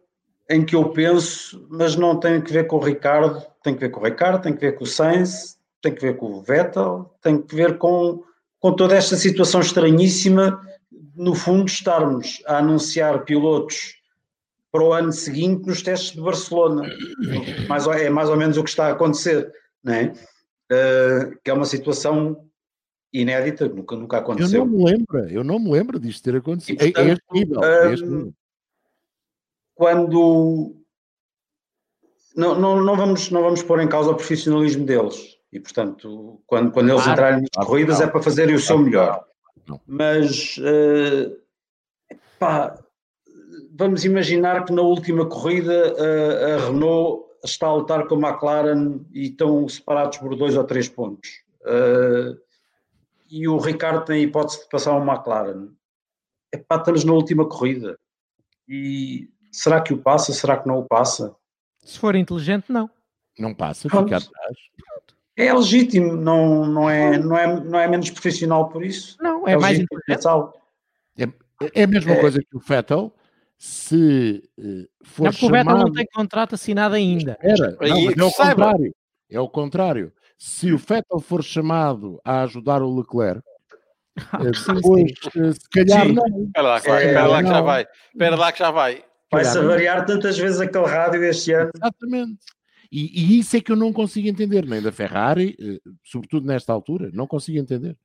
em que eu penso, mas não tem que ver com o Ricardo, tem que ver com o Ricardo, tem que ver com o Sainz, tem que ver com o Vettel, tem que ver com, com toda esta situação estranhíssima, no fundo, estarmos a anunciar pilotos para o ano seguinte nos testes de Barcelona. *coughs* Mais, é mais ou menos o que está a acontecer, não é? Uh, que é uma situação inédita, nunca, nunca aconteceu. Eu não me lembro, eu não me lembro disto ter acontecido. E, portanto, é, este nível, é este nível. Quando não, não, não, vamos, não vamos pôr em causa o profissionalismo deles. E, portanto, quando, quando eles claro, entrarem nas claro, corridas claro. é para fazerem o seu melhor. não. mas uh, pá, vamos imaginar que na última corrida a Renault está a lutar com a McLaren e estão separados por dois ou três pontos. Uh, e o Ricardo tem a hipótese de passar uma McLaren. Epá, estamos na última corrida. E será que o passa? Será que não o passa? Se for inteligente, não. Não passa, fica atrás. É legítimo, não, não, é, não, é, não é menos profissional por isso. Não, é, é mais inteligente. É, é a mesma é. coisa que o Vettel, se uh, for não, chamado... o Vettel não tem contrato assinado ainda. Espera, não, é o contrário. É o contrário. Se o Vettel for chamado a ajudar o Leclerc, ah, eh, depois, eh, se calhar não. Espera lá, é, espera lá que já vai. Espera lá que já vai. Vai-se variar tantas vezes aquele rádio este ano. Exatamente. E, e, isso é que eu não consigo entender, nem da Ferrari, sobretudo nesta altura, não consigo entender.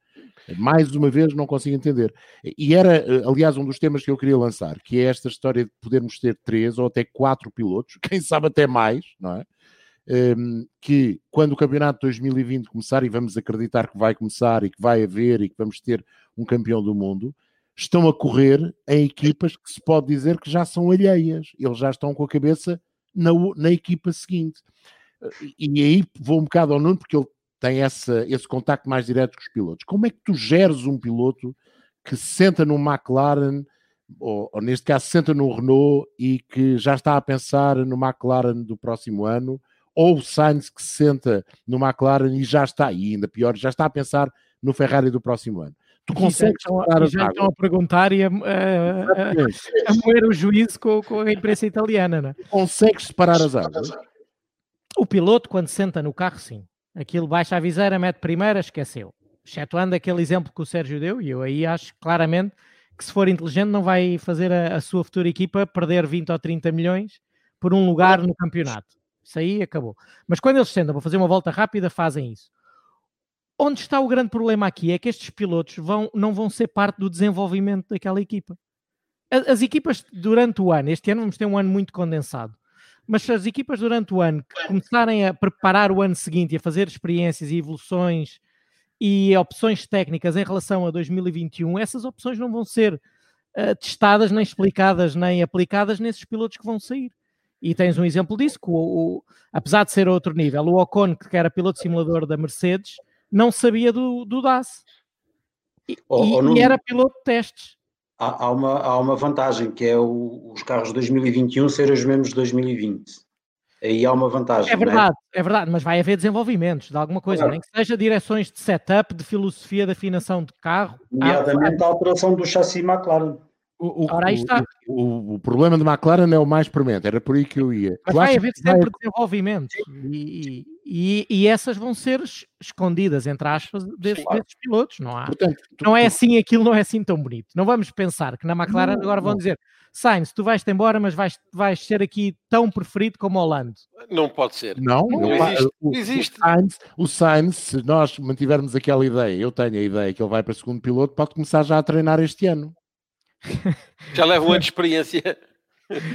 Mais uma vez, não consigo entender. E era, eh, aliás, um dos temas que eu queria lançar, que é esta história de podermos ter três ou até quatro pilotos, *laughs* quem sabe até mais, não é? Ehm, que quando o campeonato de 2020 começar, e vamos acreditar que vai começar e que vai haver e que vamos ter um campeão do mundo, estão a correr em equipas que se pode dizer que já são alheias. Eles já estão com a cabeça na, na equipa seguinte. E aí vou um bocado ao Nuno, porque ele tem essa, esse contacto mais direto com os pilotos. Como é que tu geres um piloto que se senta no McLaren, ou, ou, neste caso se senta no Renault e que já está a pensar no McLaren do próximo ano, ou o Sainz que se senta no McLaren e já está, e ainda pior, já está a pensar no Ferrari do próximo ano. Tu consegues já, já estão a perguntar e a, a, a, *laughs* a moer o juízo com, com, a imprensa italiana, não é? Consegues separar as águas? O piloto, quando senta no carro, sim. Aquilo baixa a viseira, mete primeira, esqueceu. Excetuando aquele exemplo que o Sérgio deu, e eu aí acho claramente que se for inteligente não vai fazer a, a sua futura equipa perder 20 ou 30 milhões por um lugar no campeonato. Isso aí acabou. Mas quando eles sentam para fazer uma volta rápida, fazem isso. Onde está o grande problema aqui é que estes pilotos vão, não vão ser parte do desenvolvimento daquela equipa. As, as equipas durante o ano, este ano vamos ter um ano muito condensado, mas se as equipas durante o ano começarem a preparar o ano seguinte e a fazer experiências e evoluções e opções técnicas em relação a 2021, essas opções não vão ser uh, testadas, nem explicadas, nem aplicadas nesses pilotos que vão sair. E tens um exemplo disso, que o, o, apesar de ser outro nível, o Ocon, que era piloto simulador da Mercedes, não sabia do, do DAS. E, oh, e, e era piloto de testes há, há, uma, há uma vantagem, que é o, os carros de 2021 serem os mesmos de 2020. Aí há uma vantagem. É, é? verdade, é? é? verdade, mas vai haver desenvolvimentos de alguma coisa, claro. nem que seja direções de setup, de filosofia de afinação de carro. Nomeadamente a alteração do chassi McLaren. O, o, Ora, aí está. O, o, problema de McLaren é o mais premente, era por aí que eu ia. Mas vai haver sempre vai... desenvolvimento e, e, e, essas vão ser escondidas, entre aspas, desses, claro. desses pilotos. Não, há, Portanto, tu, não é assim, aquilo não é assim tão bonito. Não vamos pensar que na McLaren não, agora vão não. dizer Sainz, tu vais-te embora, mas vais, vais ser aqui tão preferido como o Holland. Não pode ser. Não, não existe. O, existe. O, Sainz, o Sainz, se nós mantivermos aquela ideia, eu tenho a ideia que ele vai para segundo piloto, pode começar já a treinar este ano. *laughs* Já leva um ano de *laughs* experiência.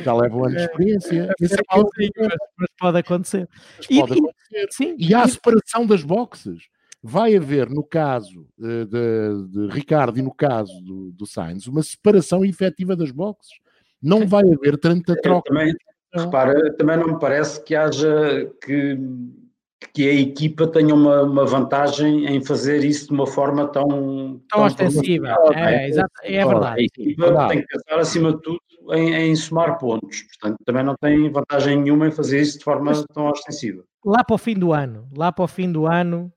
Já leva um ano de experiência. É, é, mas, pode acontecer. Mas e, pode acontecer. Sim, e há a separação das boxes. Vai haver, no caso de, de, de Ricardo e no caso do, do Sainz, uma separação efetiva das boxes. Não vai haver tanta troca. Também, repara, também não me parece que haja que que a equipa tenha uma, uma, vantagem em fazer isso de uma forma tão, tão, tão ostensiva. É, é, é, verdade. A equipa tem que pensar, acima de tudo, em, em, somar pontos. Portanto, também não tem vantagem nenhuma em fazer isso de forma Mas, tão ostensiva. Lá para o fim do ano, lá para o fim do ano,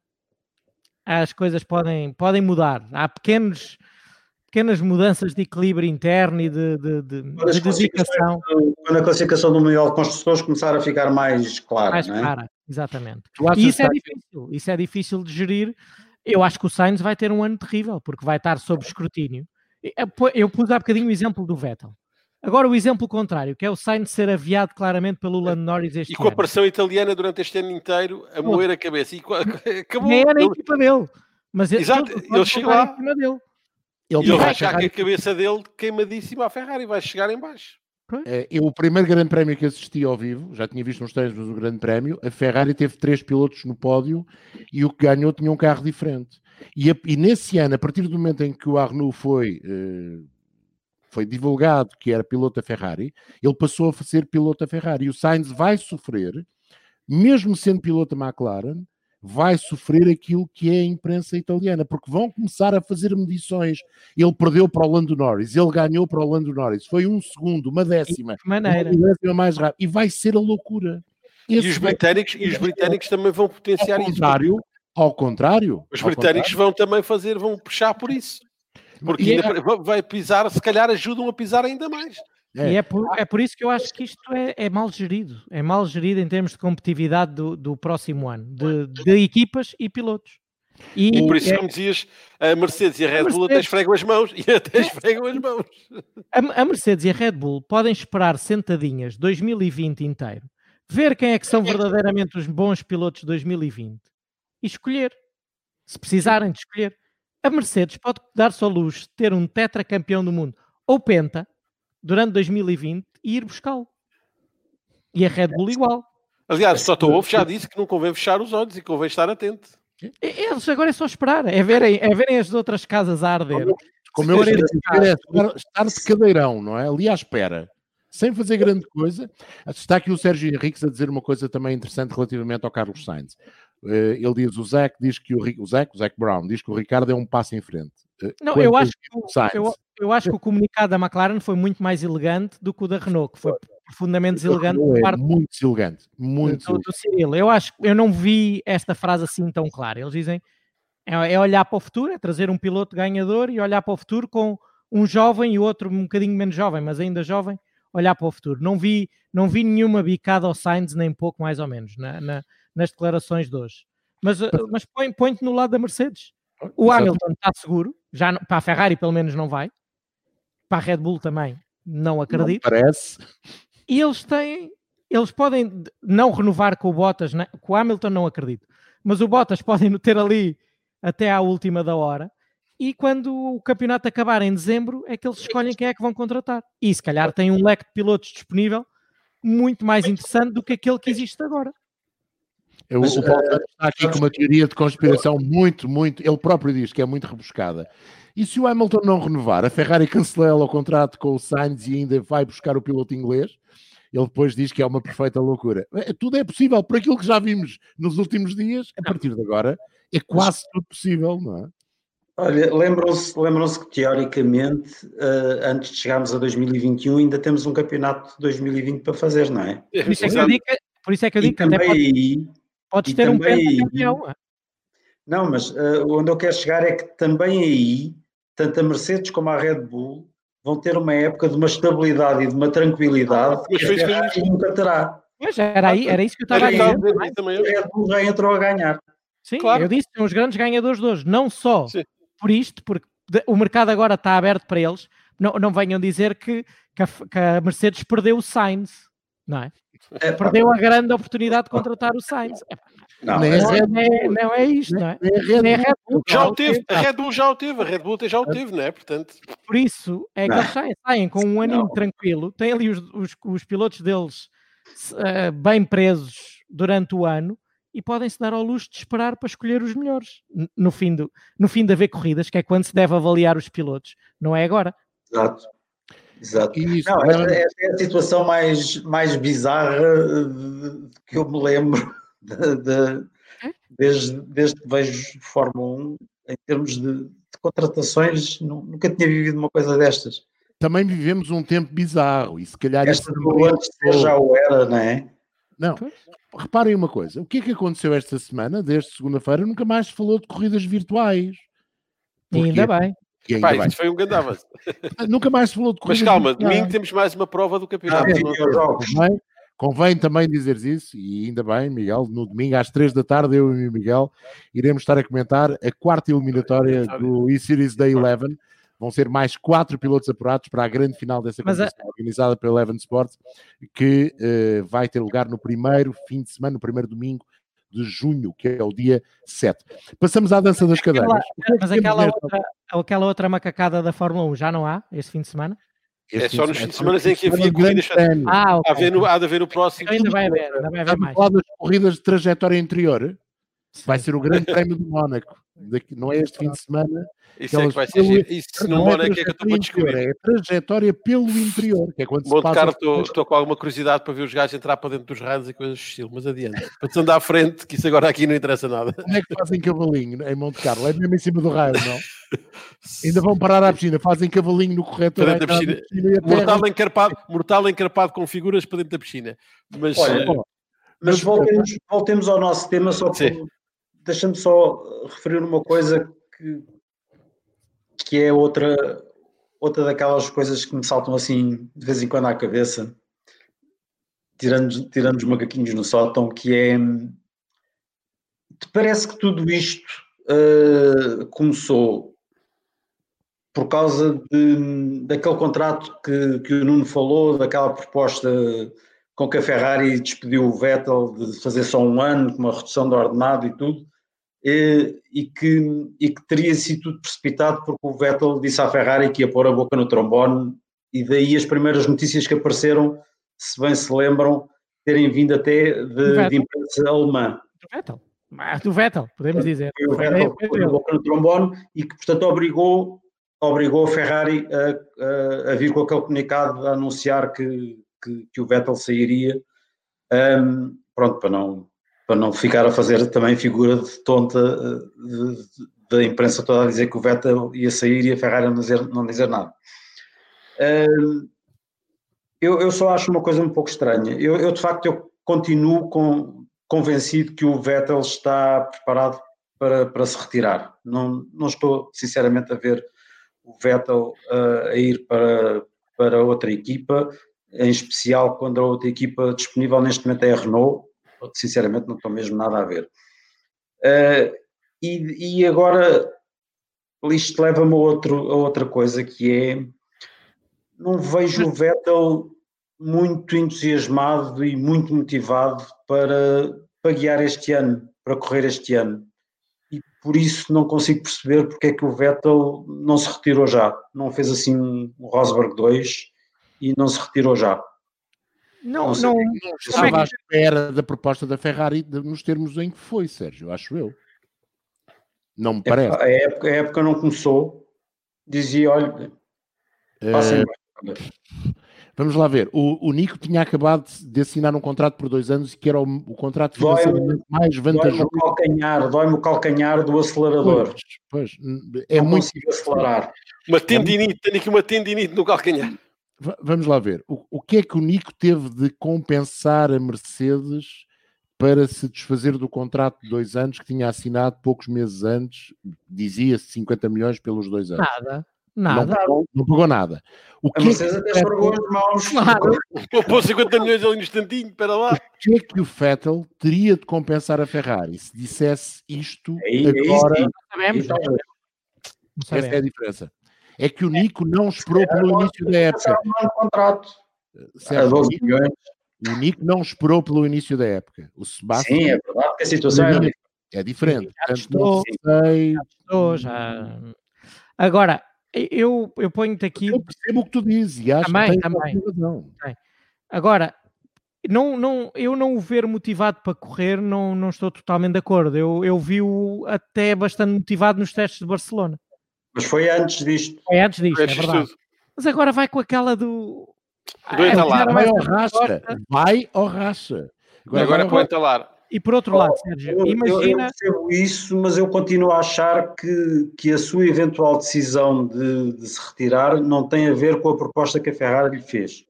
as coisas podem, podem mudar. Há pequenos pequenas mudanças de equilíbrio interno e de, de, de, de dedicação. Quando a classificação do Mundial de Construtores começar a ficar mais clara. Mais é? clara, exatamente. E isso é difícil, isso é difícil de gerir. Eu acho que o Sainz vai ter um ano terrível, porque vai estar sob escrutínio. Eu pus há bocadinho o exemplo do Vettel. Agora o exemplo contrário, que é o Sainz ser aviado claramente pelo Lando Norris este ano. E com a pressão italiana durante este ano inteiro a moer a cabeça. E acabou. Nem é na equipa dele. Mas Exato, ele chega lá. Dele. Ele, ele vai chegar com a cabeça dele queimadíssima à Ferrari, vai chegar em baixo. É, eu, o primeiro grande prémio que assisti ao vivo, já tinha visto uns treinos, mas o grande prémio, a Ferrari teve três pilotos no pódio e o que ganhou tinha um carro diferente. E, a, e, nesse ano, a partir do momento em que o Arnoux foi, uh, foi divulgado que era piloto da Ferrari, ele passou a ser piloto da Ferrari. E o Sainz vai sofrer, mesmo sendo piloto da McLaren, vai sofrer aquilo que é a imprensa italiana, porque vão começar a fazer medições. Ele perdeu para o Lando Norris, ele ganhou para o Lando Norris, foi um segundo, uma décima, maneira. uma décima mais rápido, e vai ser a loucura. Esse e os britânicos, vai... e os britânicos também vão potenciar ao contrário, isso. Ao contrário, os britânicos contrário. vão também fazer, vão puxar por isso. Porque ainda é... vai pisar, se calhar ajudam a pisar ainda mais. É. E é por, é por isso que eu acho que isto é, é mal gerido. É mal gerido em termos de competitividade do, do próximo ano, de, de equipas e pilotos. E, e por isso, é... como dizias, a Mercedes e a Red a Bull Mercedes... até esfregam as mãos e até esfregam as mãos. A, a, Mercedes e a Red Bull podem esperar sentadinhas 2020 inteiro, ver quem é que são verdadeiramente os bons pilotos de 2020 e escolher, se precisarem de escolher. A Mercedes pode dar-se ao luxo de ter um tetracampeão do mundo ou penta durante 2020 e ir buscá-lo. E a Red Bull igual. Aliás, só Toto Wolff já disse que não convém fechar os olhos e convém estar atento. Eles agora é só esperar, é verem, é verem as outras casas a arder. Como eu é estar de cadeirão, não é? Ali à espera, sem fazer grande coisa. Está aqui o Sérgio Henriques a dizer uma coisa também interessante relativamente ao Carlos Sainz. Eh, ele diz, o Zé diz que o, o Zé, o Zé Brown diz que o Ricardo é um passo em frente. Eh, não, eu acho, que, eu, eu, acho que o comunicado da McLaren foi muito mais elegante do que o da Renault, que foi profundamente deselegante. É muito deselegante, muito do, do Cyril. Eu acho eu não vi esta frase assim tão clara. Eles dizem é, é olhar para o futuro, é trazer um piloto ganhador e olhar para o futuro com um jovem e outro um bocadinho menos jovem, mas ainda jovem, olhar para o futuro. Não vi, não vi nenhuma bicada ao Sainz, nem pouco mais ou menos, na, na, nas declarações de hoje. Mas, mas põe-te põe no lado da Mercedes. O Hamilton está seguro, já para a Ferrari pelo menos não vai, para a Red Bull também não acredito. Não parece. E eles têm, eles podem não renovar com o Bottas, né? com o Hamilton não acredito, mas o Bottas *laughs* podem ter ali até à última da hora. E quando o campeonato acabar em dezembro, é que eles escolhem quem é que vão contratar. E se calhar tem um leque de pilotos disponível muito mais interessante do que aquele que existe agora. Eu, Mas, o Paulo uh, está aqui com uma teoria de conspiração muito, muito. Ele próprio diz que é muito rebuscada. E se o Hamilton não renovar, a Ferrari cancela o contrato com o Sainz e ainda vai buscar o piloto inglês? Ele depois diz que é uma perfeita loucura. É, tudo é possível, por aquilo que já vimos nos últimos dias, a partir de agora, é quase tudo possível, não é? Olha, lembram-se lembram que teoricamente, uh, antes de chegarmos a 2021, ainda temos um campeonato de 2020 para fazer, não é? Por isso é que eu digo, por isso é que, eu digo que até pode, Podes ter um campeão. Não, mas uh, onde eu quero chegar é que também aí, tanto a Mercedes como a Red Bull vão ter uma época de uma estabilidade e de uma tranquilidade mas que a nunca terá. Mas era, aí, era isso que eu estava a dizer. A Red Bull já entrou a ganhar. Sim, claro. eu disse, são os grandes ganhadores de hoje. Não só Sim. por isto, porque o mercado agora está aberto para eles. Não, não venham dizer que, que, a, que a Mercedes perdeu o Sainz, não é? É, Perdeu a grande oportunidade de contratar o Sainz. Não, é, não, é, não é isto, não é? Nem a Red Bull. Já o teve, a Red Bull já o teve, a Red Bull já o teve, não é? Portanto... Por isso é que eles saem, saem com um aninho tranquilo, têm ali os, os, os pilotos deles uh, bem presos durante o ano e podem-se dar ao luxo de esperar para escolher os melhores no fim, do, no fim de haver corridas, que é quando se deve avaliar os pilotos, não é agora. Exato. Exato. Isso, não, esta, esta, é a situação mais, mais bizarra que eu me lembro *laughs* de, de, desde, desde que vejo Fórmula 1 em termos de, de contratações, nunca tinha vivido uma coisa destas. Também vivemos um tempo bizarro e se calhar esta do antes já o era, não é? Não, reparem uma coisa: o que é que aconteceu esta semana, desde segunda-feira? Nunca mais se falou de corridas virtuais. Ainda bem. Pai, isso foi um gandavas. Nunca mais se falou de Mas calma, domingo temos mais uma prova do campeonato. Ah, convém, convém também dizeres isso, e ainda bem, Miguel, no domingo às três da tarde, eu e o Miguel iremos estar a comentar a quarta eliminatória do E-Series Day 11. Vão ser mais quatro pilotos apurados para a grande final dessa competição a... organizada pela Eleven Sports, que uh, vai ter lugar no primeiro fim de semana, no primeiro domingo de junho, que é o dia 7. Passamos à dança das cadeiras. Aquela, é mas aquela outra, aquela outra macacada da Fórmula 1 já não há este fim de semana? Este é só nos fins de semana em que havia corridas. Ah, okay. há, ver no, há de haver no próximo. Ainda vai haver, ainda vai haver mais. das corridas de trajetória interior. Vai ser o grande prémio do Mónaco. Daqui, não é este fim de semana. Isso é que vai ser. Isso se não, não é, é que é que eu estou para descobrir. É a trajetória pelo interior, que é quando Monte Carlo, estou, estou com alguma curiosidade para ver os gajos entrar para dentro dos raios e coisas do estilo, mas adiante. Para te andar à frente, que isso agora aqui não interessa nada. Como é que fazem cavalinho em Monte Carlo? É mesmo em cima do raio, não? *laughs* Ainda vão parar à piscina, fazem cavalinho no corretor. Para dentro da piscina. piscina mortal, encarpado, mortal encarpado com figuras para dentro da piscina. Mas, Olha, uh... mas voltemos, voltemos ao nosso tema, só deixa-me só referir uma coisa que, que é outra, outra daquelas coisas que me saltam assim de vez em quando à cabeça, tirando, tirando os macaquinhos no sótão, que é te parece que tudo isto uh, começou por causa de, daquele contrato que, que o Nuno falou, daquela proposta com que a Ferrari despediu o Vettel de fazer só um ano, com uma redução de ordenado e tudo, e, e, que, e que teria sido tudo precipitado porque o Vettel disse à Ferrari que ia pôr a boca no trombone, e daí as primeiras notícias que apareceram, se bem se lembram, terem vindo até de, de imprensa alemã. Do Vettel. Ah, do Vettel, podemos dizer. Foi o Vettel que pôs a boca no trombone e que, portanto, obrigou, obrigou a Ferrari a, a, a vir com aquele comunicado a anunciar que, que, que o Vettel sairia. Um, pronto, para não, para não ficar a fazer também figura de tonta da imprensa toda a dizer que o Vettel ia sair e a Ferrari não dizer, não dizer nada. Eu, eu, só acho uma coisa um pouco estranha. Eu, eu de facto, eu continuo com, convencido que o Vettel está preparado para, para se retirar. Não, não estou, sinceramente, a ver o Vettel uh, a ir para, para outra equipa, em especial quando a outra equipa disponível neste momento é a Renault, sinceramente não estou mesmo nada a ver. Uh, e, e, agora isto leva-me a, outro, a outra coisa que é não vejo o Vettel muito entusiasmado e muito motivado para, para guiar este ano, para correr este ano. E por isso não consigo perceber porque é que o Vettel não se retirou já. Não fez assim um Rosberg 2 e não se retirou já. Não, não, não estava à espera da proposta da Ferrari nos termos em que foi, Sérgio, acho eu. Não me parece. A época, a época não começou, dizia, olha, é... Vamos lá ver. O, o, Nico tinha acabado de assinar um contrato por dois anos que era o, o contrato financeiramente mais vantajoso. Dói-me o calcanhar, dói-me o calcanhar do acelerador. Pois, pois é não muito acelerar. Uma tendinite, tenho aqui uma tendinite no calcanhar. Vamos lá ver. O, o que é que o Nico teve de compensar a Mercedes para se desfazer do contrato de dois anos que tinha assinado poucos meses antes? Dizia-se 50 milhões pelos dois anos. Nada. Nada. Não, não pagou nada. O que a Mercedes é que até esfregou as mãos. Claro. *laughs* Poupou 50 milhões ali no instantinho, para lá. O que é que o Vettel teria de compensar a Ferrari se dissesse isto é, agora? É isso, não sabemos. Essa é a diferença é que o Nico não esperou pelo início da época. contrato. Certo, o, Nico, o Nico não esperou pelo início da época. O Sebastião. Sim, é verdade que a situação é, é diferente. Já estou, sei... já estou, já. Agora, eu, eu ponho-te aqui. Eu percebo o que tu dizes e acho também, que também. Razão. Agora, não, não, eu não o ver motivado para correr, não, não estou totalmente de acordo. Eu, eu vi-o até bastante motivado nos testes de Barcelona. Mas foi antes disto. Foi antes disto, é verdade. Tudo. Mas agora vai com aquela do. Do ah, entalar. Vai ao racha. Vai ao racha. Agora, agora é para o entalar. E por outro lado, Sérgio, imagina. Eu, eu percebo isso, mas eu continuo a achar que, que a sua eventual decisão de, de, se retirar não tem a ver com a proposta que a Ferrari lhe fez.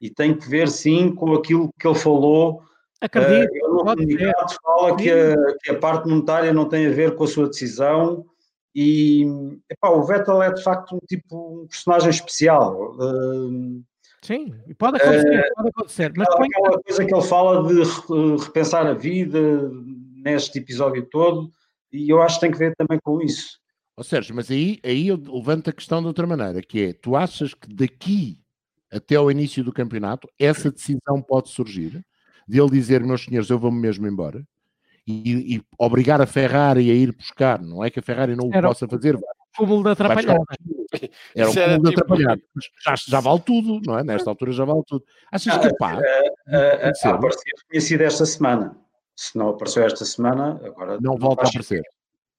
E tem que ver, sim, com aquilo que ele falou. Acredito. Uh, ele no comunicado fala que a, que a parte monetária não tem a ver com a sua decisão e epá, o Vettel é de facto um tipo um personagem especial. Uh, Sim, pode acontecer, uh, pode acontecer. Mas aquela, aquela coisa que ele fala de repensar a vida neste episódio todo, e eu acho que tem que ver também com isso. Oh, Sérgio, mas aí, aí eu levanto a questão de outra maneira, que é, tu achas que daqui até ao início do campeonato, essa decisão pode surgir, de ele dizer, meus senhores, eu vou-me mesmo embora? E, e, obrigar a Ferrari a ir buscar, não é que a Ferrari não o era possa fazer. Cúmulo de atrapalhada. *laughs* Era cúmulo de tipo atrapalhada. Já, já vale tudo, não é? Nesta altura já vale tudo. Achas que pá? A, a, a, aparecer tinha sido esta semana. Se não apareceu esta semana, agora. Não volta a aparecer.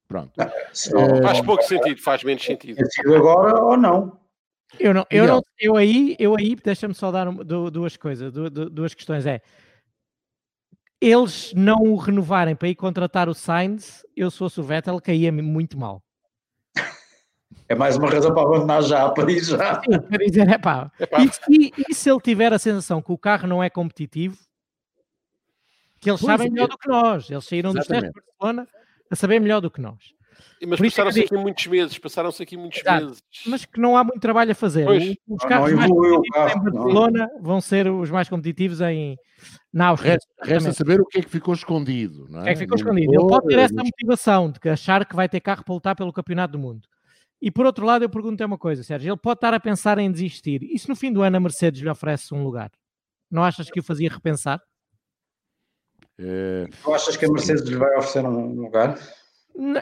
Pronto. faz pouco sentido, faz menos sentido. sentido agora ou não? Eu não, eu, não, eu aí, eu aí deixa-me só dar duas coisas, duas questões. É eles não o renovarem para ir contratar o Sainz, eu sou o Vettel, caía-me muito mal. É mais uma razão para abandonar já Paris já. Sim, para dizer, *laughs* é pá. E, e, e, se ele tiver a sensação que o carro não é competitivo, que eles pois sabem é. melhor do que nós. Eles saíram Exatamente. dos testes de Barcelona a saber melhor do que nós. Mas passaram-se aqui muitos meses, passaram-se aqui muitos Exato. meses. Mas que não há muito trabalho a fazer. Pois. Os carros não, mais competitivos carro, em Barcelona não. vão ser os mais competitivos em na Áustria. Resta, resta, saber o que é que ficou escondido. Não é? O que é que ficou escondido? Ele pode ter essa motivação de achar que vai ter carro para lutar pelo campeonato do mundo. E por outro lado, eu pergunto uma coisa, Sérgio, ele pode estar a pensar em desistir. E se no fim do ano a Mercedes lhe oferece um lugar? Não achas que o fazia repensar? É... Tu achas que a Mercedes lhe vai oferecer um lugar?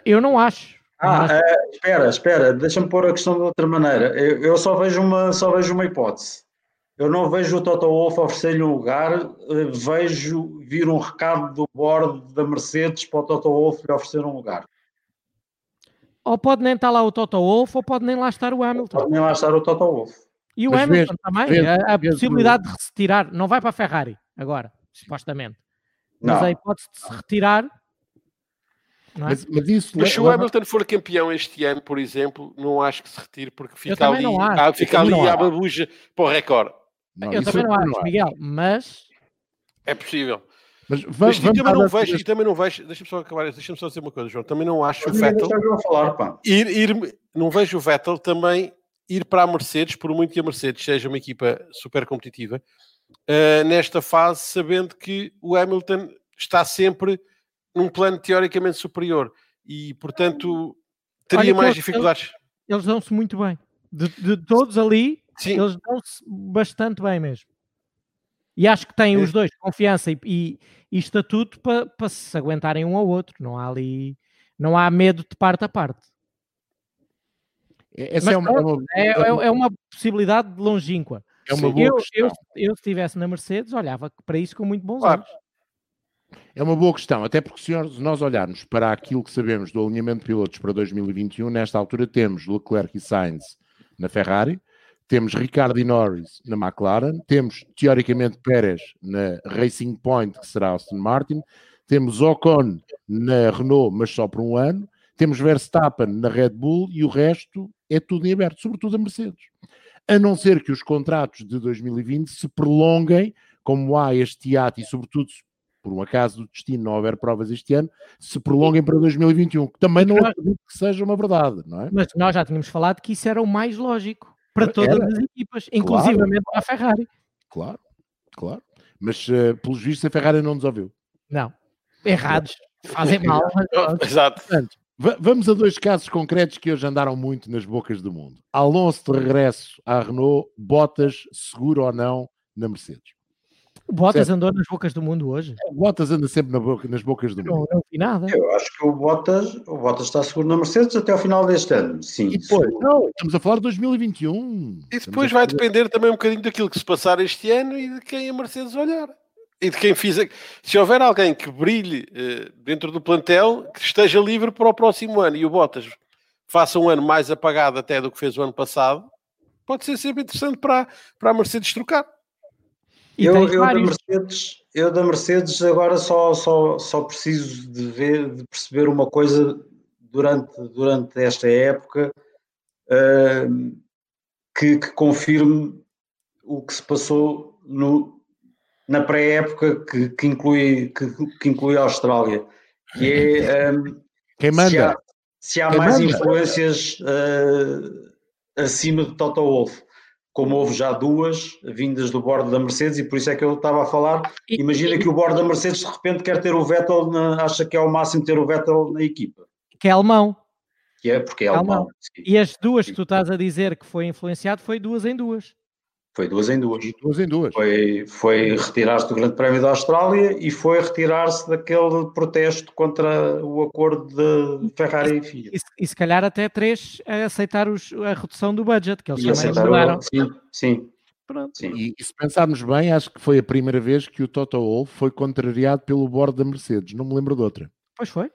Eu não acho. Ah, é, espera, espera, deixa-me pôr a questão de outra maneira. Eu, eu, só, vejo uma, só vejo uma hipótese. Eu não vejo o Toto Wolff oferecer-lhe um lugar, eh, vejo vir um recado do board da Mercedes para o Toto Wolff lhe oferecer um lugar. Ou pode nem estar lá o Toto Wolff, ou pode nem lá estar o Hamilton. Pode nem lá estar o Toto Wolff. E o Mas Hamilton também, a, a possibilidade de se retirar, não vai para a Ferrari agora, supostamente. Mas não. a hipótese de se retirar é? Mas, mas, isso mas se o Hamilton for campeão este ano, por exemplo, não acho que se retire porque fica ali, ah, fica ali a babuja para o recorde. Não, eu também não acho, não Miguel, mas é possível. Mas, vamos, mas também não vejo, também não vejo, deixa-me só acabar, deixa-me só dizer uma coisa, João, também não acho o Vettel falar, ir, ir, não vejo o Vettel também ir para a Mercedes, por muito que a Mercedes seja uma equipa super competitiva, uh, nesta fase, sabendo que o Hamilton está sempre num plano teoricamente superior e, portanto, teria Olha, mais dificuldades. Eles, eles dão-se muito bem. De, de todos ali, Sim. eles dão-se bastante bem mesmo. E acho que têm é. os dois confiança e, e, e estatuto para pa se aguentarem um ao outro. Não há ali, não há medo de parte a parte. Essa é uma, pronto, é, uma, é, é, uma possibilidade longínqua. É uma boa eu, eu, eu, se estivesse na Mercedes, olhava para isso com muito bons claro. olhos. É uma boa questão, até porque se nós olharmos para aquilo que sabemos do alinhamento de pilotos para 2021, nesta altura temos Leclerc e Sainz na Ferrari, temos Ricardo e Norris na McLaren, temos teoricamente Pérez na Racing Point, que será Aston Martin, temos Ocon na Renault, mas só por um ano, temos Verstappen na Red Bull e o resto é tudo em aberto, sobretudo a Mercedes. A não ser que os contratos de 2020 se prolonguem, como há este hiato e sobretudo por um acaso do destino não houver provas este ano, se prolonguem para 2021, que também não acredito que seja uma verdade, não é? Mas nós já tínhamos falado que isso era o mais lógico para todas era. as equipas, inclusivamente claro. para a Ferrari. Claro, claro. Mas, uh, pelos vistos, a Ferrari não nos ouviu. Não. Errados. Fazem mal. *laughs* Exato. Portanto, vamos a dois casos concretos que hoje andaram muito nas bocas do mundo. Alonso de regresso à Renault, Bottas seguro ou não na Mercedes. O Bottas certo. andou nas bocas do mundo hoje. O Bottas anda sempre na boca, nas bocas do mundo. Não, não vi nada. Eu acho que o Bottas, o Bottas está seguro na Mercedes até ao final deste ano. Sim. E depois, não, estamos a falar de 2021. E depois vai depender também um bocadinho daquilo que se passar este ano e de quem a Mercedes olhar. E de quem fizer. Se houver alguém que brilhe uh, dentro do plantel, que esteja livre para o próximo ano e o Bottas faça um ano mais apagado até do que fez o ano passado, pode ser sempre interessante para, para a Mercedes trocar. Eu, eu, da Mercedes, eu da Mercedes agora só, só, só preciso de ver, de perceber uma coisa durante, durante esta época uh, que, que, confirme o que se passou no, na pré-época que, que, inclui, que, que, inclui a Austrália. Que é um, Quem manda? se há, se há mais manda? influências uh, acima de Toto Wolff como houve já duas vindas do bordo da Mercedes, e por isso é que eu estava a falar. Imagina que o bordo da Mercedes de repente quer ter o Vettel, na, acha que é o máximo ter o Vettel na equipa. Que é alemão. Que é porque é, é alemão. alemão. E as duas que tu estás a dizer que foi influenciado foi duas em duas. Foi duas em duas. Duas em duas. Foi, foi retirar-se do Grande Prémio da Austrália e foi retirar-se daquele protesto contra o acordo de Ferrari e FIA. E, e, se calhar até três a aceitar os, a redução do budget, que eles e também mudaram. Sim, sim. Pronto. Sim. E, e, se pensarmos bem, acho que foi a primeira vez que o Toto Wolff foi contrariado pelo bordo da Mercedes. Não me lembro de outra. Pois foi.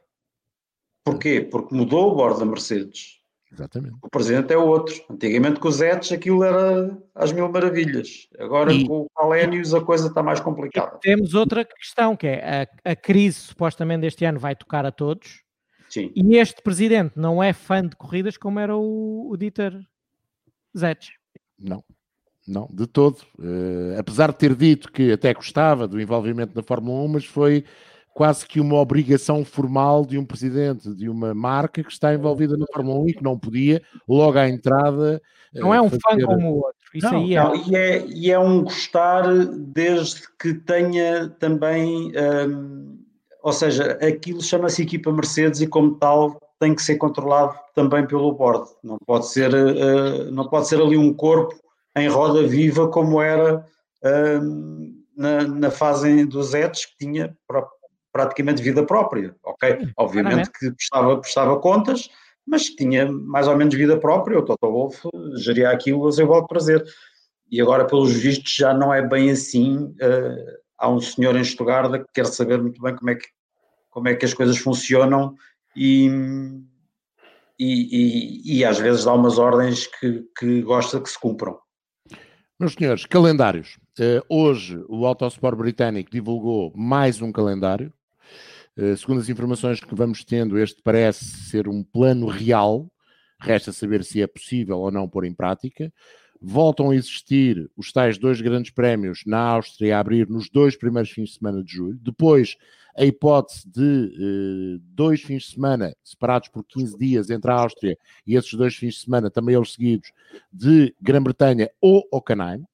Porquê? Porque mudou o bordo da Mercedes. Exatamente. O presidente é outro. Antigamente com os ETS aquilo era às mil maravilhas. Agora e, com o Calénios a coisa está mais complicada. Temos outra questão que é a, a crise supostamente deste ano vai tocar a todos. Sim. E este presidente não é fã de corridas como era o, o Dieter Zetsch. Não, não, de todo. Uh, apesar de ter dito que até gostava do envolvimento na Fórmula 1, mas foi quase que uma obrigação formal de um presidente de uma marca que está envolvida na Fórmula 1 e que não podia, logo à entrada. Não é um fazer... fã como o outro. Isso não, aí é... Não, e, é, e é um gostar desde que tenha também. Hum, ou seja, aquilo chama-se equipa Mercedes e, como tal, tem que ser controlado também pelo board. Não pode ser, uh, não pode ser ali um corpo em roda viva como era uh, na, na fase dos ETS, que tinha praticamente vida própria, ok? Obviamente que prestava, prestava contas, mas tinha mais ou menos vida própria, o Toto Wolff geria aquilo a seu bom prazer. E agora, pelos vistos, já não é bem assim. Uh, há um senhor em Estugarda que quer saber muito bem como é que, como é que as coisas funcionam e, e, e, e às vezes dá umas ordens que, que gosta que se cumpram. Meus senhores, calendários. Uh, hoje o Autosport Britânico divulgou mais um calendário. Eh, segundo as informações que vamos tendo, este parece ser um plano real. Resta saber se é possível ou não pôr em prática. Voltam a existir os tais dois grandes prémios na Áustria a abrir nos dois primeiros fins de semana de julho. Depois, a hipótese de eh, dois fins de semana separados por 15 dias entre a Áustria e esses dois fins de semana, também eles seguidos, de Grã-Bretanha ou Hockenheim.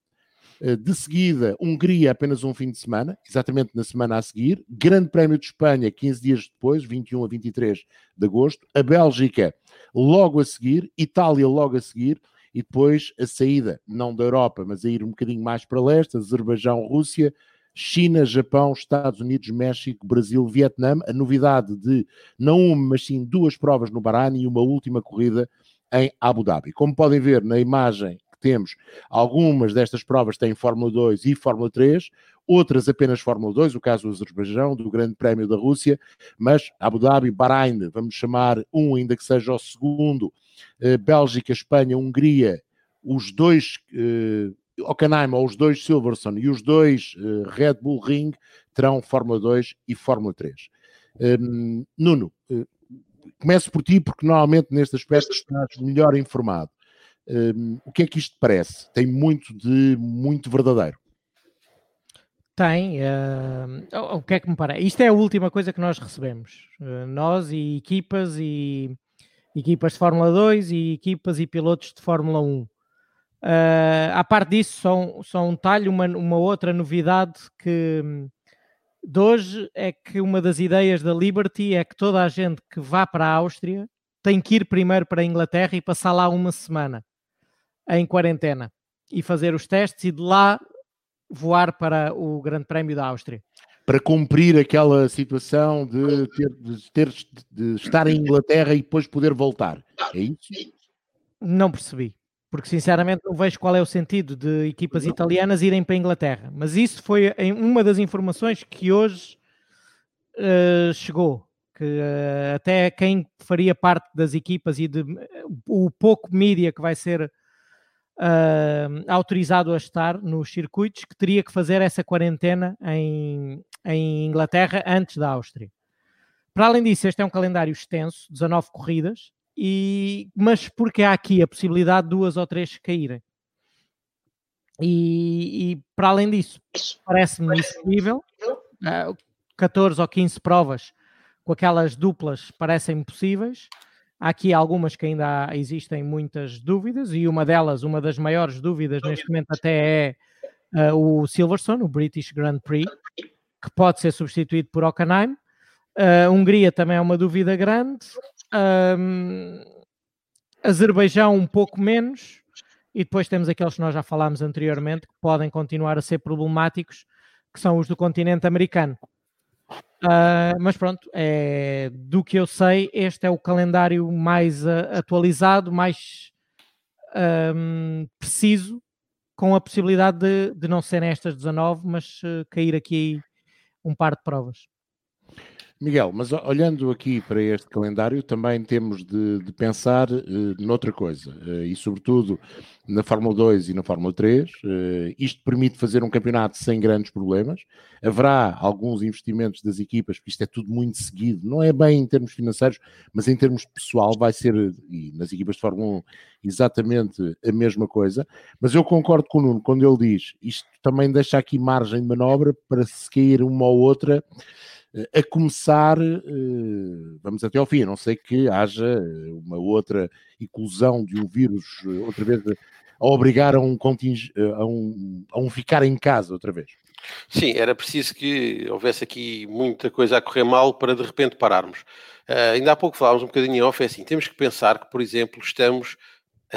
Eh, de seguida, Hungria, apenas um fim de semana, exatamente na semana a seguir. Grande Prémio de Espanha, 15 dias depois, 21 a 23 de agosto. A Bélgica, logo a seguir. Itália, logo a seguir. E depois a saída, não da Europa, mas a ir um bocadinho mais para leste: Azerbaijão, Rússia, China, Japão, Estados Unidos, México, Brasil, Vietnã. A novidade de não uma, mas sim duas provas no Bahrein e uma última corrida em Abu Dhabi. Como podem ver na imagem temos. Algumas destas provas têm Fórmula 2 e Fórmula 3, outras apenas Fórmula 2, o caso do Azerbaijão, do Grande Prémio da Rússia, mas Abu Dhabi, Bahrein, vamos chamar um, ainda que seja o segundo, eh, Bélgica, Espanha, Hungria, os dois eh, Hockenheim, ou os dois Silverstone e os dois eh, Red Bull Ring terão Fórmula 2 e Fórmula 3. Um, Nuno, uh, começo por ti, porque normalmente neste aspecto estás melhor informado. Um, o que é que isto parece? Tem muito de muito verdadeiro. Tem. Uh, o que é que me parece? Isto é a última coisa que nós recebemos. Uh, nós e equipas e equipas de Fórmula 2 e equipas e pilotos de Fórmula 1. Uh, à parte disso, só, só um talho, uma, uma outra novidade que de hoje é que uma das ideias da Liberty é que toda a gente que vá para a Áustria tem que ir primeiro para a Inglaterra e passar lá uma semana em quarentena e fazer os testes e de lá voar para o Grande Prémio da Áustria. Para cumprir aquela situação de ter, de ter de estar em Inglaterra e depois poder voltar. É isso? Não percebi. Porque sinceramente não vejo qual é o sentido de equipas italianas irem para a Inglaterra. Mas isso foi uma das informações que hoje uh, chegou. Que uh, até quem faria parte das equipas e de, uh, o pouco mídia que vai ser uh, autorizado a estar nos circuitos que teria que fazer essa quarentena em, em Inglaterra antes da Áustria. Para além disso, este é um calendário extenso, 19 corridas, e, mas porque há aqui a possibilidade de duas ou três caírem. E, e para além disso, parece-me impossível, uh, 14 ou 15 provas com aquelas duplas parecem possíveis. Há aqui algumas que ainda existem muitas dúvidas, e uma delas, uma das maiores dúvidas neste momento, até é uh, o Silverstone, o British Grand Prix, que pode ser substituído por Hockenheim. Uh, Hungria também é uma dúvida grande. Um, Azerbaijão, um pouco menos. E depois temos aqueles que nós já falámos anteriormente, que podem continuar a ser problemáticos, que são os do continente americano. Uh, mas pronto, é, do que eu sei, este é o calendário mais uh, atualizado, mais um, preciso, com a possibilidade de, de não serem estas 19, mas uh, cair aqui um par de provas. Miguel, mas olhando aqui para este calendário, também temos de, de pensar uh, noutra coisa, uh, e sobretudo na Fórmula 2 e na Fórmula 3. Uh, isto permite fazer um campeonato sem grandes problemas. Haverá alguns investimentos das equipas, porque isto é tudo muito seguido, não é bem em termos financeiros, mas em termos pessoal vai ser, e nas equipas de Fórmula 1, exatamente a mesma coisa. Mas eu concordo com o Nuno quando ele diz isto também deixa aqui margem de manobra para se cair uma ou outra a começar, eh, vamos até ao fim, a não sei que haja uma outra eclosão de um vírus, eh, outra vez, a obrigar a um, a um, a um ficar em casa outra vez. Sim, era preciso que houvesse aqui muita coisa a correr mal para de repente pararmos. Uh, ainda há pouco falávamos um bocadinho em off, é assim, temos que pensar que, por exemplo, estamos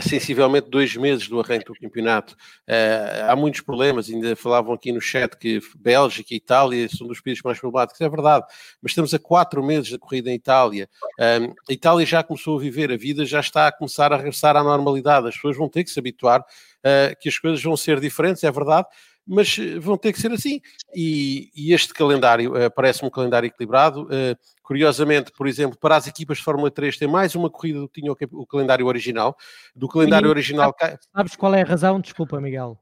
sensivelmente dois meses do arranque do campeonato. Uh, há muitos problemas, ainda falavam aqui no chat que Bélgica e Itália são dos países mais problemáticos, é verdade, mas estamos a quatro meses da corrida em Itália. Um, a Itália já começou a viver, a vida já está a começar a regressar à normalidade, as pessoas vão ter que se habituar uh, que as coisas vão ser diferentes, é verdade, mas eh, vão ter que ser assim. E, e este calendário uh, parece-me um calendário equilibrado. Uh, curiosamente, por exemplo, para as equipas de Fórmula 3 tem mais uma corrida do que tinha o, o calendário original. Do calendário e, original. Sabes qual é a razão? Desculpa, Miguel.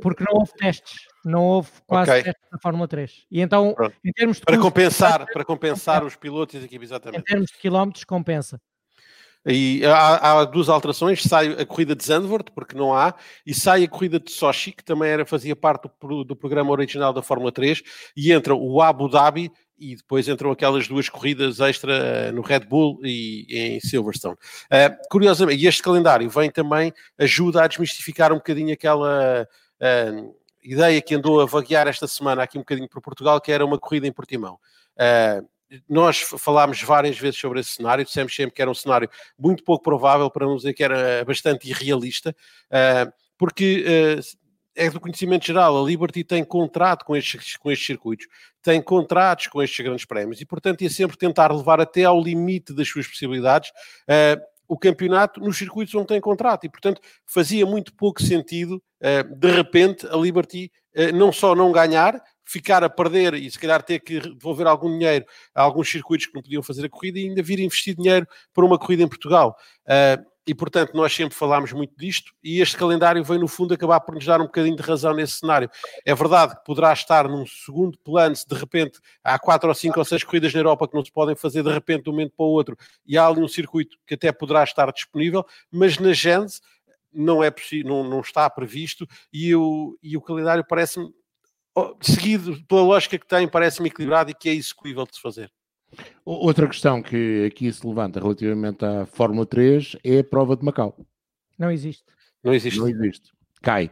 Porque não houve testes, não houve quase okay. testes na Fórmula 3. E então, Pronto. em termos de para compensar, para compensar os pilotos e as equipes, exatamente. Em termos de quilómetros, compensa. E há, há, duas alterações, sai a corrida de Zandvoort, porque não há, e sai a corrida de Sochi, que também era, fazia parte do, do programa original da Fórmula 3, e entra o Abu Dhabi e depois entram aquelas duas corridas extra eh, no Red Bull e em Silverstone. Uh, curiosamente, este calendário vem também, ajuda a desmistificar um bocadinho aquela uh, ideia que andou a vaguear esta semana aqui um bocadinho para Portugal, que era uma corrida em Portimão. Uh, nós falámos várias vezes sobre esse cenário, dissemos sempre que era um cenário muito pouco provável, para não dizer que era bastante irrealista, porque é do conhecimento geral, a Liberty tem contrato com estes, com estes circuitos, tem contratos com estes grandes prémios e, portanto, ia sempre tentar levar até ao limite das suas possibilidades uh, o campeonato nos circuitos onde tem contrato e, portanto, fazia muito pouco sentido, de repente, a Liberty não só não ganhar, ficar a perder e se calhar ter que devolver algum dinheiro a alguns circuitos que não podiam fazer a corrida e ainda vir investir dinheiro para uma corrida em Portugal. Uh, e portanto nós sempre falámos muito disto e este calendário vem no fundo acabar por nos dar um bocadinho de razão nesse cenário. É verdade que poderá estar num segundo plano se de repente há quatro ou cinco ou seis corridas na Europa que não se podem fazer de repente de um momento para o outro e há ali um circuito que até poderá estar disponível, mas na Gens não é possível, não, não está previsto e, o, e o calendário parece-me seguido pela lógica que tem, parece-me equilibrado e que é execuível de se fazer. Outra questão que aqui se levanta relativamente à Fórmula 3 é a prova de Macau. Não existe. Não existe. Não existe. Cai.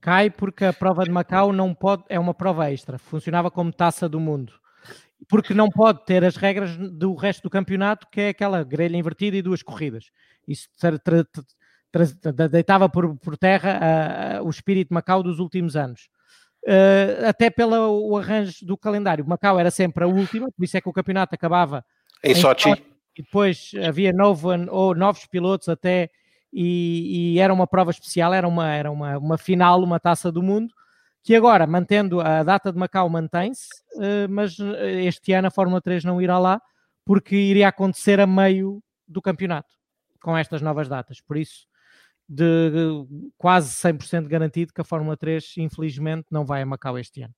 Cai porque a prova de Macau não pode, é uma prova extra. Funcionava como taça do mundo. Porque não pode ter as regras do resto do campeonato, que é aquela grelha invertida e duas corridas. Isso deitava por, por terra uh, o espírito de Macau dos últimos anos uh, até pelo arranjo do calendário. Macau era sempre a última, por isso é que o campeonato acabava em, em Sochi. E depois havia novo, ou novos pilotos até, e, e, era uma prova especial, era uma, era uma, uma final, uma taça do mundo, que agora, mantendo a data de Macau, mantém-se, uh, mas eh, este ano a Fórmula 3 não irá lá, porque iria acontecer a meio do campeonato, com estas novas datas. Por isso, de quase 100% garantido que a Fórmula 3, infelizmente, não vai a Macau este ano.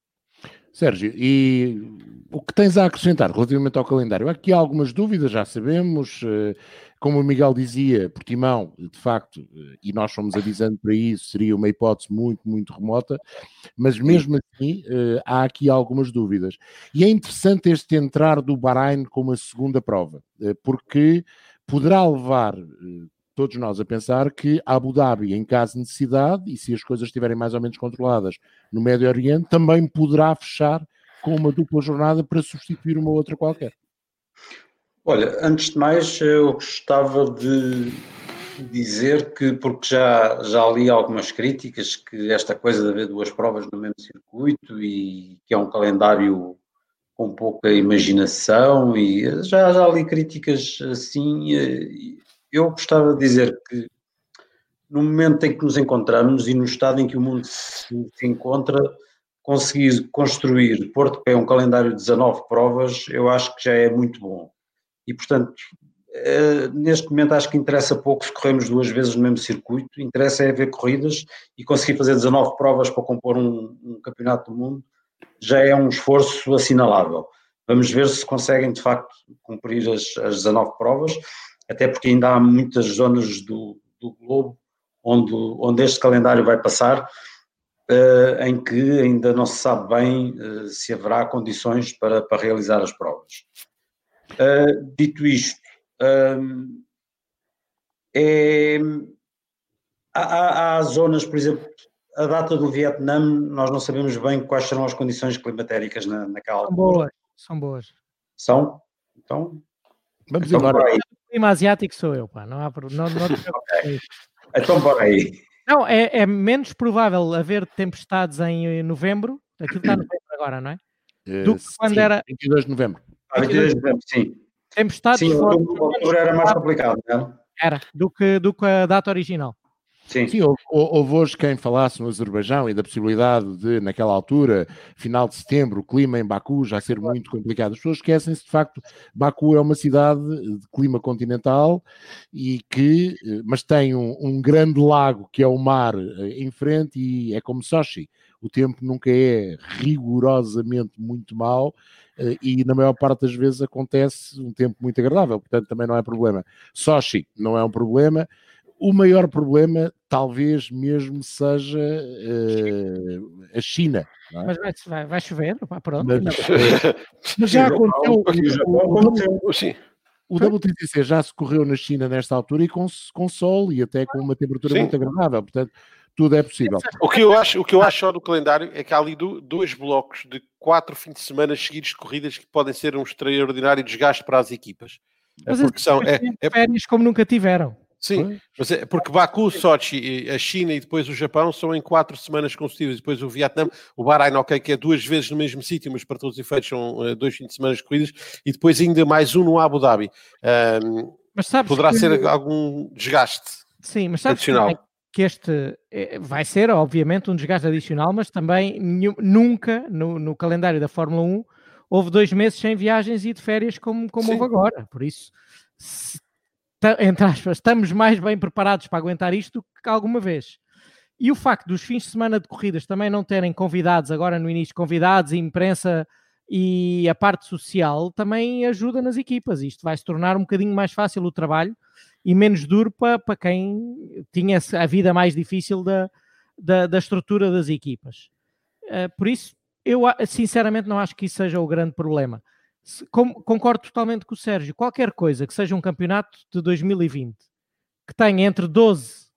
Sérgio, e o que tens a acrescentar relativamente ao calendário? Aqui há algumas dúvidas, já sabemos, eh, como o Miguel dizia, Portimão, de facto, eh, e nós fomos avisando para isso, seria uma hipótese muito, muito remota, mas mesmo assim eh, há aqui algumas dúvidas. E é interessante este entrar do Bahrein como a segunda prova, porque poderá levar todos nós a pensar que Abu Dhabi, em caso de necessidade, e se as coisas estiverem mais ou menos controladas no Médio Oriente, também poderá fechar com uma dupla jornada para substituir uma outra qualquer. Olha, antes de mais, eu gostava de dizer que, porque já, já li algumas críticas, que esta coisa de haver duas provas no mesmo circuito e que é um calendário com pouca imaginação, e já, já li críticas assim, eu gostava de dizer que no momento em que nos encontramos e no estado em que o mundo se, encontra, conseguir construir, pôr de pé um calendário de 19 provas, eu acho que já é muito bom. E, portanto, eh, neste momento acho que interessa pouco se corremos duas vezes no mesmo circuito, interessa é ver corridas e conseguir fazer 19 provas para compor um, um campeonato do mundo, já é um esforço assinalável. Vamos ver se conseguem de facto cumprir as, as 19 provas, até porque ainda há muitas zonas do, do globo onde, onde este calendário vai passar, uh, em que ainda não se sabe bem uh, se haverá condições para, para realizar as provas. Uh, dito isto, um, é, há, há, zonas, por exemplo, a data do Vietnã, nós não sabemos bem quais serão as condições climatéricas na, naquela São boas, são boas. São? Então, vamos então embora. O clima asiático sou eu, pá, não há não, não *laughs* okay. Então, bora aí. Não, é, é, menos provável haver tempestades em novembro, aquilo está novembro agora, não é? Eh, Do que quando sim, era. 22 de novembro. Ah, 22 de novembro, sim. Tempestades. Sim, outubro era mais complicado, não é? Era, do que, do que a data original. Sim, Sim houve, houve, hoje quem falasse no Azerbaijão e da possibilidade de, naquela altura, final de setembro, o clima em Baku já ser muito complicado. As pessoas esquecem-se, de facto, Baku é uma cidade de clima continental e que, eh, mas tem um, um grande lago que é o mar eh, em frente e é como Sochi. O tempo nunca é rigorosamente muito mau eh, e na maior parte das vezes acontece um tempo muito agradável, portanto também não é problema. Sochi não é um problema, o maior problema talvez mesmo seja uh, a China. É? Mas vai, vai, vai chover, pronto. Mas, mas já aconteceu. O, o, o WTCC já se correu na China nesta altura e com, com sol e até com uma temperatura Sim. muito agradável. Portanto, tudo é possível. O que eu acho, o que eu acho só do calendário é que há ali do, dois blocos de quatro fins de semana seguidos de corridas que podem ser um extraordinário desgaste para as equipas. Mas porque são é, é, férias como nunca tiveram. Sim, mas é porque Baku, Sochi, a China e depois o Japão são em quatro semanas consecutivas. Depois o Vietnã, o Bahrein, ok, que é duas vezes no mesmo sítio, mas para todos os efeitos são uh, dois fins de semana corridas. E depois ainda mais um no Abu Dhabi. Um, mas sabes poderá que... ser algum desgaste Sim, mas sabes adicional. Que este eh, vai ser, obviamente, um desgaste adicional, mas também nunca no, no calendário da Fórmula 1 houve dois meses sem viagens e de férias como, como houve agora. Por isso, se entre aspas, estamos mais bem preparados para aguentar isto que alguma vez. E o facto dos fins de semana de corridas também não terem convidados, agora no início, convidados, imprensa e a parte social também ajuda nas equipas. Isto vai se tornar um bocadinho mais fácil o trabalho e menos duro para, para quem tinha a vida mais difícil da, da, da estrutura das equipas. Uh, por isso, eu sinceramente não acho que isso seja o grande problema concordo totalmente com o Sérgio. Qualquer coisa que seja um campeonato de 2020 que tenha entre 12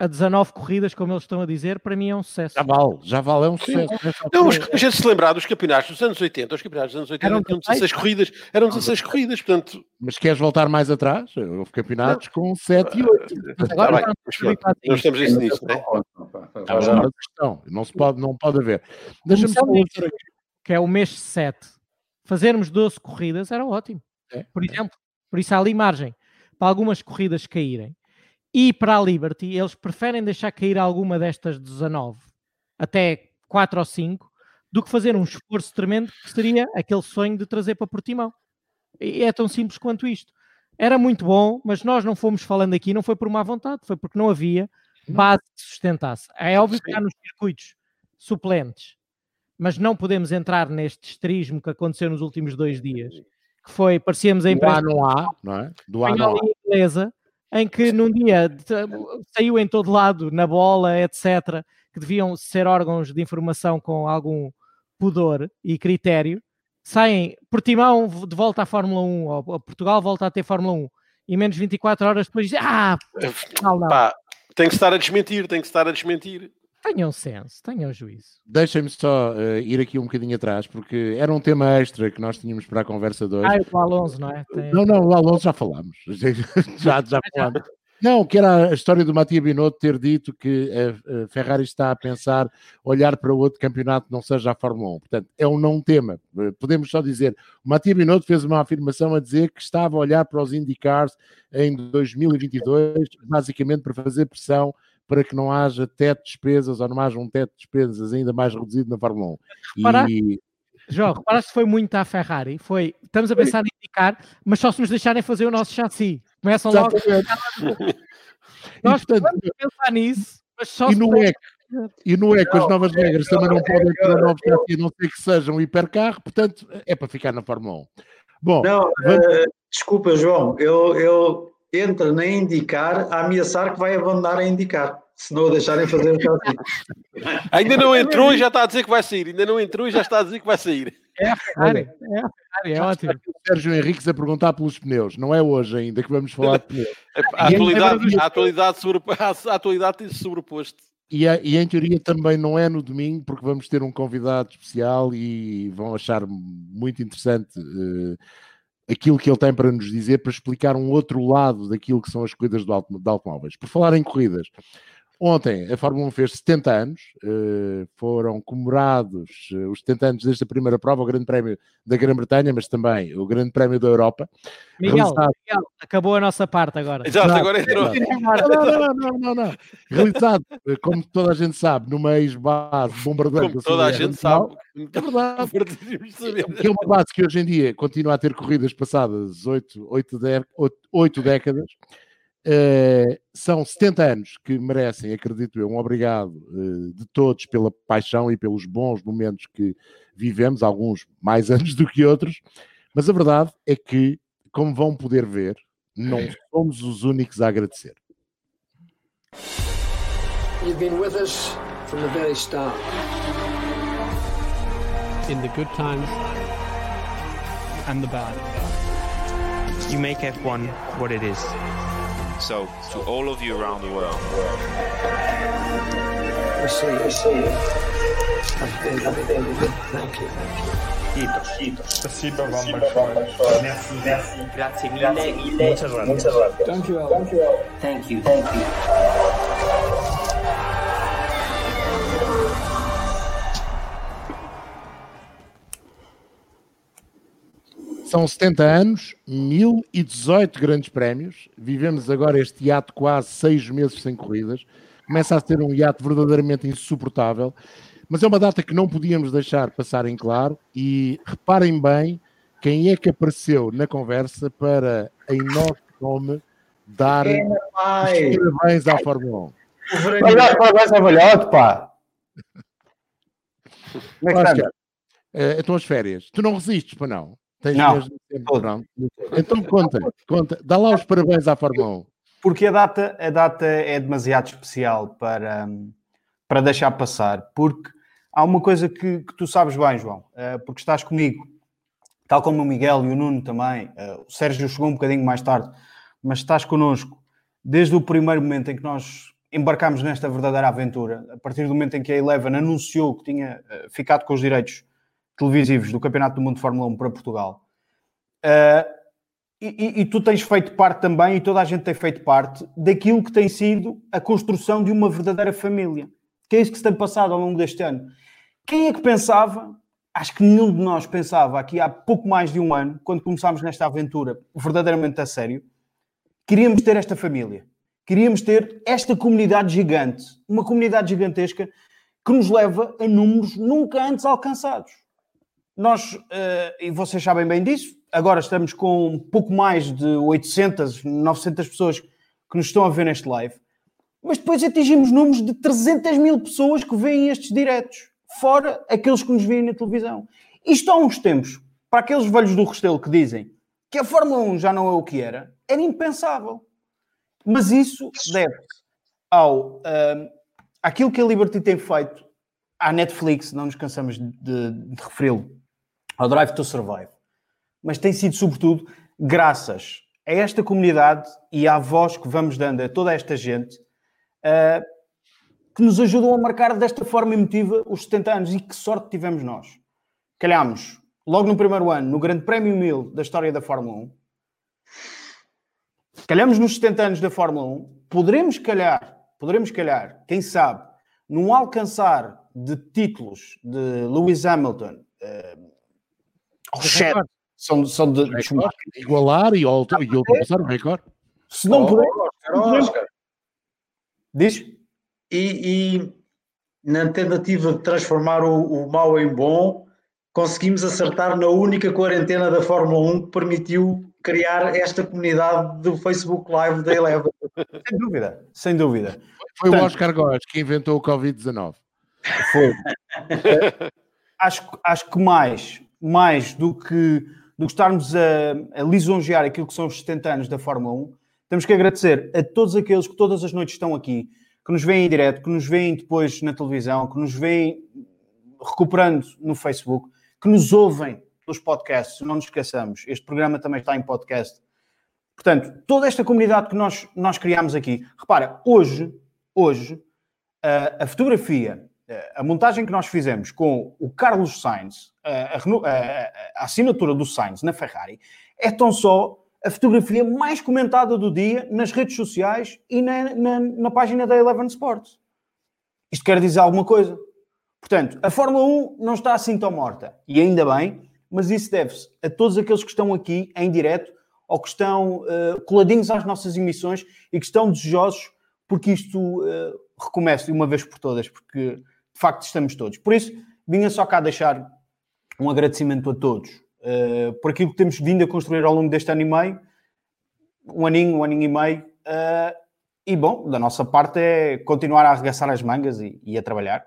a 19 corridas, como eles estão a dizer, para mim é um sucesso. Já vale, já vale, é um sucesso. Não, a gente se lembrar dos campeonatos dos anos 80, os campeonatos dos anos 80 eram tinham 16 corridas, eram 16 corridas, portanto... Mas queres voltar mais atrás? Houve campeonatos não. com 7 e 8. Mas agora tá bem, nós temos isso nisso, não é? Não, questão, não, se pode, não pode haver. Deixa-me só que é o mês 7 fazermos 12 corridas era ótimo. É, por exemplo, por isso há ali margem para algumas corridas caírem. E para a Liberty, eles preferem deixar cair alguma destas 19, até 4 ou 5, do que fazer um esforço tremendo que seria aquele sonho de trazer para Portimão. E é tão simples quanto isto. Era muito bom, mas nós não fomos falando aqui, não foi por má vontade, foi porque não havia base que sustentasse. É óbvio que há nos circuitos suplentes mas não podemos entrar neste esterismo que aconteceu nos últimos dois dias, que foi, parecíamos a imprensa do A, não é? Do A não inglesa, em que num dia saiu em todo lado, na bola, etc., que deviam ser órgãos de informação com algum pudor e critério, saem Portimão de volta à Fórmula 1, ou Portugal volta a ter Fórmula 1, e menos 24 horas depois dizem, ah, não, não. Pá, tem que estar a desmentir, tem que estar a desmentir. Tenham senso, tenham juízo. Deixem-me só uh, ir aqui um bocadinho atrás, porque era um tema extra que nós tínhamos para a conversa de hoje. Ah, o Alonso, não é? Tem... Não, não, o Alonso já falámos. *laughs* já, já *laughs* falámos. Não, que era a história do Matia Binotto ter dito que a, Ferrari está a pensar olhar para outro campeonato não seja a Fórmula 1. Portanto, é um não tema. Eh, podemos só dizer, o Matia Binotto fez uma afirmação a dizer que estava a olhar para os IndyCars em 2022, basicamente para fazer pressão para que não haja teto de despesas ou não haja um teto de despesas ainda mais reduzido na Fórmula 1. Reparaste, e... João, reparaste que foi muito à Ferrari? Foi, estamos a pensar em indicar, mas só se nos deixarem fazer o nosso chassi. Começam logo. Nós vamos pensar nisso, mas só e no EC, e no EC as novas regras também não podem ter novos chassi, a não ser que sejam um hipercarro, portanto é para ficar na Fórmula 1. Bom, não, vamos... uh, desculpa, João, eu, eu entra na indicar a ameaçar que vai abandonar a indicar, se não o deixarem fazer o. Ainda não entrou e já está a dizer que vai sair, ainda não entrou e já está a dizer que vai sair. É a Ferrari, é a Ferrari, é ótimo. O Sérgio Henriques a perguntar pelos pneus, não é hoje ainda que vamos falar de pneus. *laughs* A atualidade, a atualidade, sobre, *laughs* a atualidade tem-se sobreposto. E, a, e, em teoria também não é no domingo, porque vamos ter um convidado especial e vão achar muito interessante uh, aquilo que ele tem para nos dizer, para explicar um outro lado daquilo que são as corridas de, auto, de automóveis. Por falar em corridas, Ontem a Fórmula 1 fez 70 anos, uh, foram comemorados uh, os 70 anos desta primeira prova, o Grande Prémio da Grã-Bretanha, mas também o Grande Prémio da Europa. Miguel, realizado... Miguel acabou a nossa parte agora. Exato, agora entrou. Não, não, não, não, Realizado, eh, como toda a gente sabe, numa ex-base bombardeiro. Como toda a gente sabe. É verdade. que é uma base que hoje em dia continua a ter corridas passadas 8, 8, 8 décadas. Uh, são 70 anos que merecem, acredito eu, um obrigado uh, de todos pela paixão e pelos bons momentos que vivemos, alguns mais *laughs* anos do que outros, mas a verdade é que, como vão poder ver, não somos os únicos a agradecer. You've been with us from the very start. In the good times and the bad. You make F1 what it is. So, to all of you around the world. I see, I see. Thank you. Спасибо вам большое. Grazie mille. Muchas gracias. Thank you. Thank you. Thank you. São 70 anos, 1018 grandes prémios. Vivemos agora este hiato quase seis meses sem corridas. Começa a ser um hiato verdadeiramente insuportável. Mas é uma data que não podíamos deixar passar em claro. E reparem bem quem é que apareceu na conversa para, em nosso nome, dar parabéns à Fórmula 1. Olha, parabéns ao velhote, pá! Como é que está? Uh, então as férias. Tu não resistes, para não? Tens não. Então conta, conta, dá lá os parabéns à Fórmula 1. Porque a data, a data é demasiado especial para, para deixar passar. Porque há uma coisa que, que tu sabes bem, João, eh, porque estás comigo, tal como o Miguel e o Nuno também. Eh, o Sérgio chegou um bocadinho mais tarde, mas estás connosco desde o primeiro momento em que nós embarcámos nesta verdadeira aventura, a partir do momento em que a Eleven anunciou que tinha eh, ficado com os direitos televisivos do Campeonato do Mundo de Fórmula 1 para Portugal. Uh, e, e, tu tens feito parte também, e toda a gente tem feito parte, daquilo que tem sido a construção de uma verdadeira família. Que é isso que se tem passado ao longo deste ano. Quem é que pensava, acho que nenhum de nós pensava aqui há pouco mais de um ano, quando começámos nesta aventura verdadeiramente a sério, queríamos ter esta família. Queríamos ter esta comunidade gigante, uma comunidade gigantesca que nos leva a números nunca antes alcançados. Nós, uh, e vocês sabem bem disso, agora estamos com um pouco mais de 800, 900 pessoas que nos estão a ver neste live, mas depois atingimos números de 300 mil pessoas que veem estes diretos, fora aqueles que nos veem na televisão. Isto há uns tempos, para aqueles velhos do Restelo que dizem que a Fórmula 1 já não é o que era, era impensável. Mas isso deve ao uh, aquilo que a Liberty tem feito à Netflix, não nos cansamos de, de referi-lo, ao Drive to Survive. Mas tem sido, sobretudo, graças a esta comunidade e à voz que vamos dando a toda esta gente uh, que nos ajudam a marcar desta forma emotiva os 70 anos. E que sorte tivemos nós. Calhámos logo no primeiro ano, no Grande Prémio 1000 da história da Fórmula 1. Calhamos nos 70 anos da Fórmula 1. Poderemos calhar, poderemos calhar, quem sabe, num alcançar de títulos de Lewis Hamilton, uh, recorde. São, são de, de Igualar e, e ultrapassar o recorde. Se não oh, puder. Oscar, Oscar. Diz? e, e na tentativa de transformar o, o mau em bom, conseguimos acertar na única quarentena da Fórmula 1 que permitiu criar esta comunidade do Facebook Live da Eleven. Sem dúvida, sem dúvida. Foi Portanto, o Oscar Góes que inventou o Covid-19. Foi. *laughs* acho, acho que mais, mais do que, do que estarmos a, a lisonjear aquilo que são os 70 anos da Fórmula 1, temos que agradecer a todos aqueles que todas as noites estão aqui, que nos veem em direto, que nos veem depois na televisão, que nos veem recuperando no Facebook, que nos ouvem nos podcasts, não nos esqueçamos, este programa também está em podcast. Portanto, toda esta comunidade que nós, nós criamos aqui, repara, hoje, hoje, a, a fotografia, a montagem que nós fizemos com o Carlos Sainz, a, a, a assinatura do Sainz na Ferrari, é tão só a fotografia mais comentada do dia nas redes sociais e na, na, na página da Eleven Sports. Isto quer dizer alguma coisa. Portanto, a Fórmula 1 não está assim tão morta. E ainda bem, mas isso deve-se a todos aqueles que estão aqui em direto ou que estão uh, coladinhos às nossas emissões e que estão desejosos porque isto uh, recomece de uma vez por todas, porque de facto estamos todos. Por isso, vinha só cá deixar um agradecimento a todos uh, por aquilo que temos vindo a construir ao longo deste ano e meio, um aninho, um aninho e meio. Uh, e bom, da nossa parte é continuar a arregaçar as mangas e, e a trabalhar.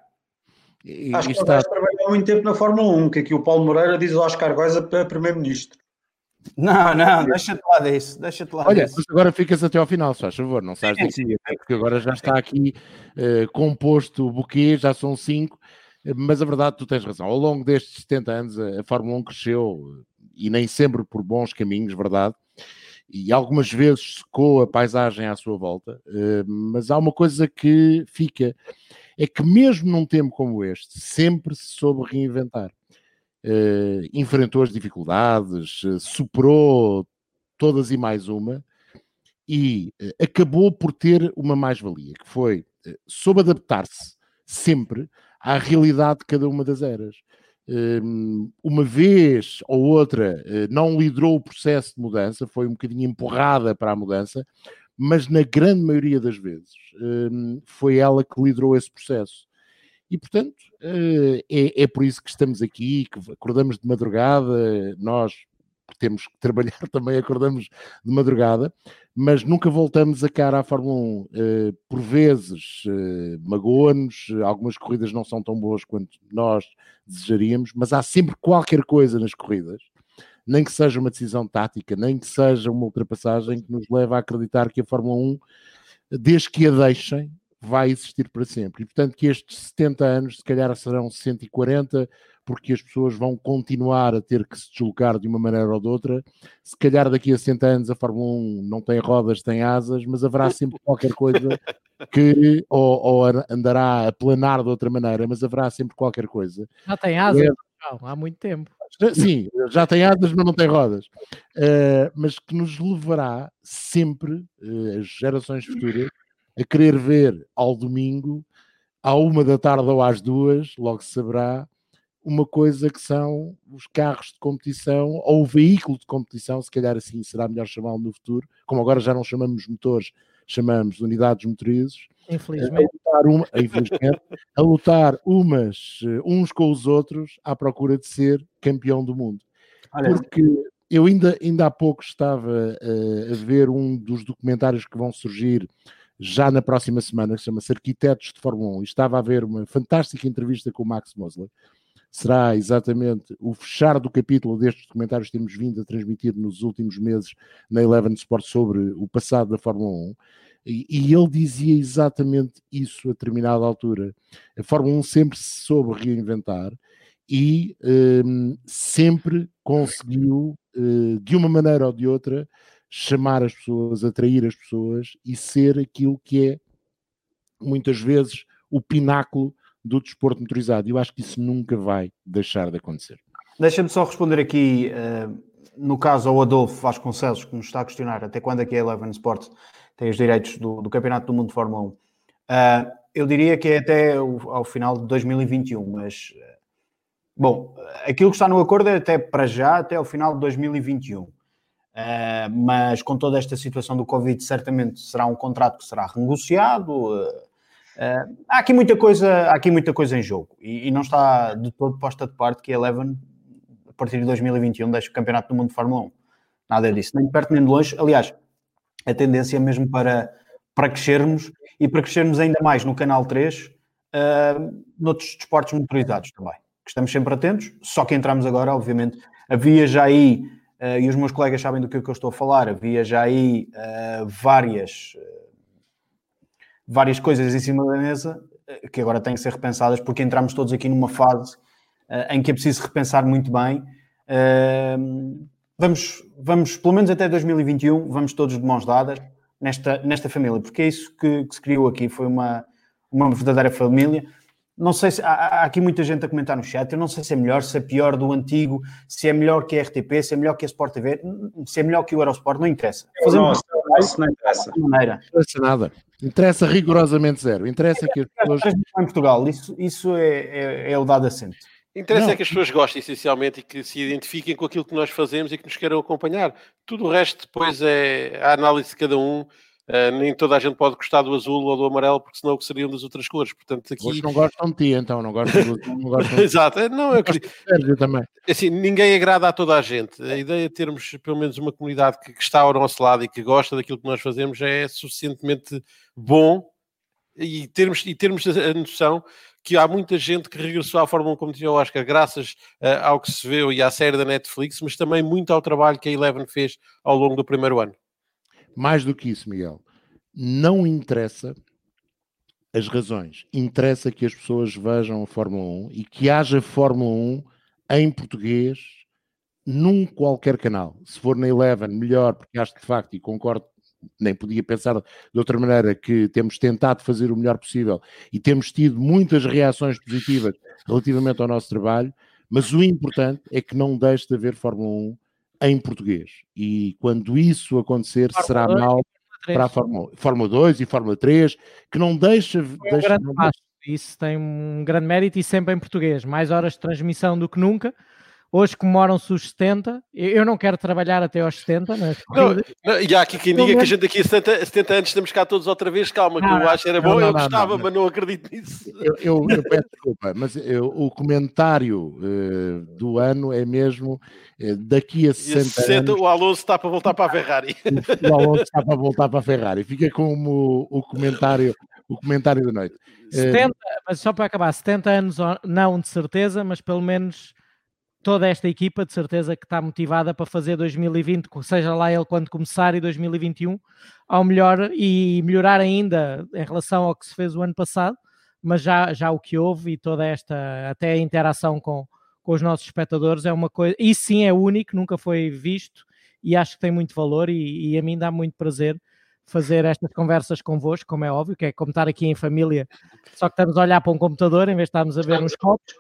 E, Acho que está... trabalhar muito tempo na Fórmula 1, que aqui o Paulo Moreira diz ao Oscar Goiza para Primeiro-Ministro. Não, não, deixa-te lá disso, deixa-te lá Olha, disso. agora ficas até ao final, se faz favor, não sabes daqui, porque agora já está aqui uh, composto o buquê, já são cinco, mas a verdade, tu tens razão, ao longo destes 70 anos a, a Fórmula 1 cresceu, e nem sempre por bons caminhos, verdade, e algumas vezes secou a paisagem à sua volta, uh, mas há uma coisa que fica, é que mesmo num tempo como este, sempre se soube reinventar. Uh, enfrentou as dificuldades, uh, superou todas e mais uma, e uh, acabou por ter uma mais-valia, que foi soube adaptar-se sempre à realidade de cada uma das eras. uma vez ou outra não liderou o processo de mudança, foi um bocadinho empurrada para a mudança, mas na grande maioria das vezes hum, foi ela que liderou esse processo. E, portanto, eh, é, é por isso que estamos aqui, que acordamos de madrugada, nós temos que trabalhar *laughs* também, acordamos de madrugada, mas nunca voltamos a cara à Fórmula 1. Eh, por vezes eh, magoa-nos, algumas corridas não são tão boas quanto nós desejaríamos, mas há sempre qualquer coisa nas corridas nem que seja uma decisão tática, nem que seja uma ultrapassagem que nos leva a acreditar que a Fórmula 1, desde que a deixem, vai existir para sempre. E portanto que estes 70 anos, se calhar serão 140, porque as pessoas vão continuar a ter que se deslocar de uma maneira ou de outra. Se calhar daqui a 60 anos a Fórmula 1 não tem rodas, tem asas, mas haverá sempre *laughs* qualquer coisa que ou, ou andará a planar de outra maneira, mas haverá sempre qualquer coisa. Já tem asas, é, há muito tempo. Sim, já tem asas, mas não tem rodas. Uh, mas que nos levará sempre, uh, as gerações futuras, a querer ver ao domingo, à uma da tarde ou às duas, logo se saberá, uma coisa que são os carros de competição ou o veículo de competição, se calhar assim será melhor chamá-lo no futuro, como agora já não chamamos motores, chamamos unidades motrizes. Infelizmente. A lutar, uma, *laughs* infelizmente, a lutar umas, uns com os outros à procura de ser campeão do mundo. Olha, Porque eu ainda, ainda há pouco estava uh, a ver um dos documentários que vão surgir já na próxima semana, que chama-se Arquitetos de Fórmula 1, e estava a ver uma fantástica entrevista com o Max Mosley. Será exatamente o fechar do capítulo destes documentários que temos vindo a transmitir nos últimos meses na Eleven Sport sobre o passado da Fórmula 1. E, e, ele dizia exatamente isso a determinada altura. A Fórmula 1 sempre se soube reinventar e um, sempre conseguiu, uh, de uma maneira ou de outra, chamar as pessoas, atrair as pessoas e ser aquilo que é, muitas vezes, o pináculo do desporto motorizado. Eu acho que isso nunca vai deixar de acontecer. Deixa-me só responder aqui, uh, no caso ao Adolfo Vasconcelos, que nos está a questionar até quando é que a Eleven Sports tem os direitos do, do Campeonato do Mundo de Fórmula 1. Uh, eh, eu diria que é até ao final de 2021, mas uh, bom, aquilo que está no acordo é até para já, até ao final de 2021. Uh, mas com toda esta situação do Covid, certamente será um contrato que será renegociado. Uh, há, aqui muita coisa, há aqui muita coisa em jogo e, e, não está de todo posta de parte que a Eleven, a partir de 2021, deixe o Campeonato do Mundo de Fórmula 1. Nada disso, nem de perto nem de longe. Aliás, a tendência é mesmo para, para crescermos e para crescermos ainda mais no Canal 3, uh, noutros desportos motorizados também. Que estamos sempre atentos, só que entramos agora, obviamente, havia já aí, uh, e os meus colegas sabem do que, é que eu estou a falar, havia já aí uh, várias várias coisas em cima da mesa eh, que agora têm que ser repensadas, porque entramos todos aqui numa fase em que é preciso repensar muito bem. Uh, vamos, vamos, pelo menos até 2021, vamos todos de mãos dadas nesta, nesta família, porque é isso que, que se criou aqui, foi uma, uma verdadeira família. Não sei se há, há, aqui muita gente a comentar no chat. Eu não sei se é melhor, se é pior do antigo, se é melhor que a RTP, se é melhor que a Sport TV, se é melhor que o Eurosport, não interessa. Fazemos não, isso não interessa. Maneira. Não interessa nada. Interessa rigorosamente zero. Interessa que as pessoas. Em Portugal, isso, isso é, é, é o dado assente. Interessa não. é que as pessoas gostem essencialmente e que se identifiquem com aquilo que nós fazemos e que nos queiram acompanhar. Tudo o resto depois é a análise de cada um Uh, nem toda a gente pode gostar do azul ou do amarelo, porque senão o que seriam das outras cores. Portanto, aqui... Hoje não gostam de ti, então, não gostam do azul, não gostam *laughs* de Exato, é, não, eu queria... Sérgio também. Assim, ninguém agrada a toda a gente. A ideia de termos pelo menos uma comunidade que, que está ao nosso lado e que gosta daquilo que nós fazemos é suficientemente bom e termos, e termos a noção que há muita gente que regressou à Fórmula 1, como dizia o Oscar, graças uh, ao que se vê e à série da Netflix, mas também muito ao trabalho que a Eleven fez ao longo do primeiro ano. Mais do que isso, Miguel, não interessa as razões, interessa que as pessoas vejam a Fórmula 1 e que haja Fórmula 1 em português num qualquer canal. Se for na Eleven, melhor, porque acho que de facto, e concordo, nem podia pensar de outra maneira, que temos tentado fazer o melhor possível e temos tido muitas reações positivas relativamente ao nosso trabalho, mas o importante é que não deixe de haver Fórmula 1 em português. E quando isso acontecer, será mal para a Fórmula, Fórmula 2 e Fórmula 3, que não deixa. Um deixa não deixa... Isso tem um grande mérito e sempre em português. Mais horas de transmissão do que nunca. Hoje comemoram-se os 70. Eu não quero trabalhar até aos 70. Mas... Não, não, e há aqui quem diga que a gente daqui a 70, 70 anos estamos cá todos outra vez. Calma, que eu acho que era bom, eu gostava, mas não acredito nisso. Eu, eu, eu peço *laughs* desculpa, mas eu, o comentário uh, do ano é mesmo uh, daqui a 60, a 60 anos. O Alonso está para voltar para a Ferrari. *laughs* O Alonso está para voltar para a Ferrari. Fica como o, o comentário o comentário da noite. 70, uh, mas só para acabar, 70 anos não de certeza, mas pelo menos toda esta equipa de certeza que está motivada para fazer 2020, seja lá ele quando começar, e 2021 ao melhor e melhorar ainda em relação ao que se fez o ano passado, mas já, já o que houve e toda esta, até a interação com, com os nossos espectadores é uma coisa, e sim é único, nunca foi visto e acho que tem muito valor e, e a mim dá muito prazer fazer estas conversas convosco, como é óbvio, que é como estar aqui em família, só que estamos a olhar para um computador em vez de estarmos a ver uns copos,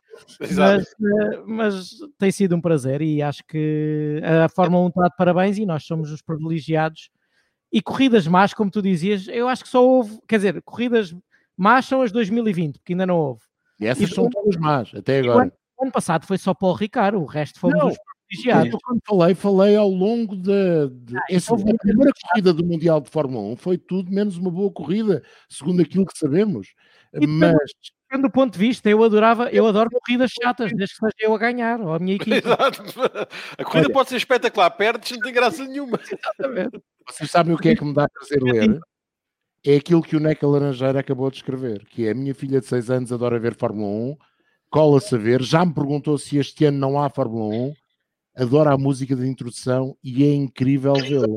mas, eh, mas, tem sido um prazer e acho que a Fórmula 1 está de parabéns e nós somos os privilegiados. E corridas más, como tu dizias, eu acho que só houve, quer dizer, corridas más são as 2020, porque ainda não houve. E essas e, são todas más, até agora. O ano passado foi só para o Ricardo, o resto fomos não, os eu, quando falei, falei ao longo da. De, ah, essa, a primeira corrida do Mundial de Fórmula 1 foi tudo menos uma boa corrida, segundo aquilo que sabemos. E Mas. Do ponto de vista, eu adorava, eu adoro corridas chatas, desde que seja eu a ganhar, ou a minha *laughs* equipe. Exato. A corrida Olha. pode ser espetacular, perdes, não tem graça nenhuma. *laughs* Exatamente. Vocês sabem o que é que me dá prazer ler? É aquilo que o Neca Laranjeira acabou de escrever, que é a minha filha de 6 anos adora ver Fórmula 1, cola-se a ver, já me perguntou se este ano não há Fórmula 1, adora a música de introdução e é incrível vê-la.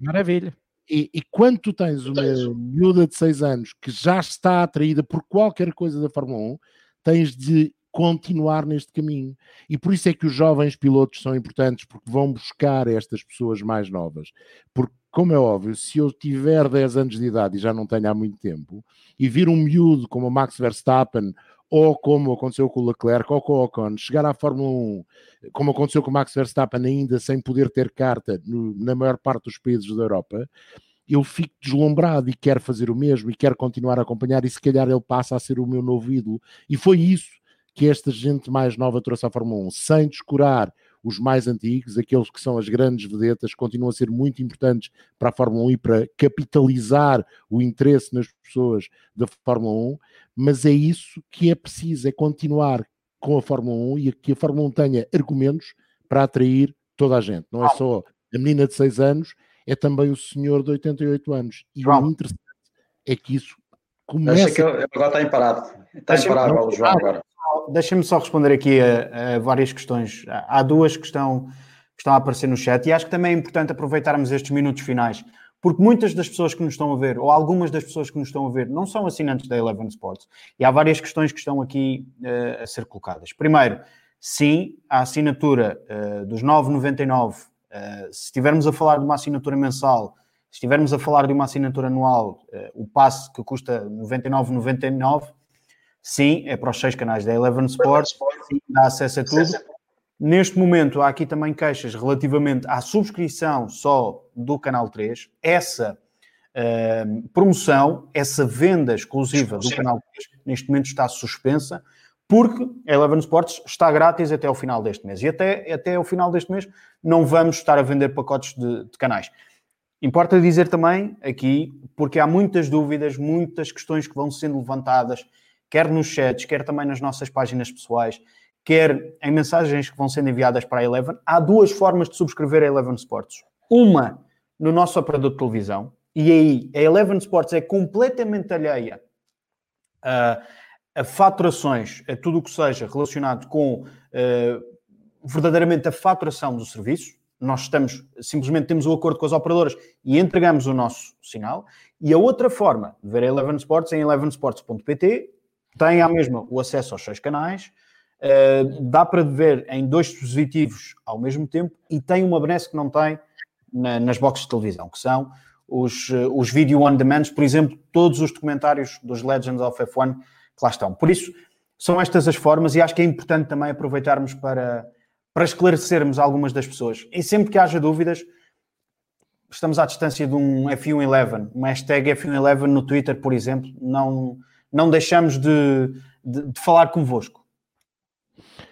Maravilha. E, e, quando tu tens uma miúda de 6 anos que já está atraída por qualquer coisa da Fórmula 1, tens de continuar neste caminho. E por isso é que os jovens pilotos são importantes, porque vão buscar estas pessoas mais novas. Porque, como é óbvio, se eu tiver 10 anos de idade e já não tenho há muito tempo, e vir um miúdo como o Max Verstappen ou como aconteceu com o Leclerc ou com o Ocon, chegar à Fórmula 1, como aconteceu com o Max Verstappen, ainda sem poder ter carta no, na maior parte dos países da Europa, eu fico deslumbrado e quero fazer o mesmo e quero continuar a acompanhar e se calhar ele passa a ser o meu novo ídolo. E foi isso que esta gente mais nova trouxe à Fórmula 1, sem descurar os mais antigos, aqueles que são as grandes vedetas, continuam a ser muito importantes para a Fórmula 1 e para capitalizar o interesse nas pessoas da Fórmula 1, mas é isso que é preciso, é continuar com a Fórmula 1 e que a Fórmula 1 tenha argumentos para atrair toda a gente. Não é só a menina de 6 anos, é também o senhor de 88 anos. E o interessante é que isso começa... Que ele agora está imparado. Está imparável o João agora. Deixa-me só responder aqui a, a, várias questões. Há duas que estão, que estão a aparecer no chat e acho que também é importante aproveitarmos estes minutos finais, porque muitas das pessoas que nos estão a ver, ou algumas das pessoas que nos estão a ver, não são assinantes da Eleven Sports. E há várias questões que estão aqui uh, a ser colocadas. Primeiro, sim, a assinatura uh, dos 9,99, uh, se estivermos a falar de uma assinatura mensal, se estivermos a falar de uma assinatura anual, o passe que custa 99,99 Sim, é para os seis canais da Eleven Sports, sim, dá acesso a tudo. Neste momento, há aqui também queixas relativamente à subscrição só do Canal 3. Essa uh, promoção, essa venda exclusiva do Canal 3, neste momento está suspensa, porque a Eleven Sports está grátis até ao final deste mês. E até, até ao final deste mês não vamos estar a vender pacotes de, de canais. Importa dizer também aqui, porque há muitas dúvidas, muitas questões que vão sendo levantadas quer nos chats, quer também nas nossas páginas pessoais, quer em mensagens que vão sendo enviadas para a Eleven, há duas formas de subscrever a Eleven Sports. Uma no nosso operador de televisão, e aí a Eleven Sports é completamente alheia a, a faturações, a tudo o que seja relacionado com uh, verdadeiramente a faturação do serviço. Nós estamos, simplesmente temos o acordo com as operadoras e entregamos o nosso sinal. E a outra forma de ver a Eleven Sports é em elevensports.pt tem à mesma o acesso aos seis canais, uh, dá para ver em dois dispositivos ao mesmo tempo e tem uma benesse que não tem na, nas boxes de televisão, que são os, uh, os video on demand, por exemplo, todos os documentários dos Legends of F1 que lá estão. Por isso, são estas as formas e acho que é importante também aproveitarmos para, para esclarecermos algumas das pessoas. E sempre que haja dúvidas, estamos à distância de um F111, uma hashtag F111 no Twitter, por exemplo, não não deixamos de, de, de falar convosco.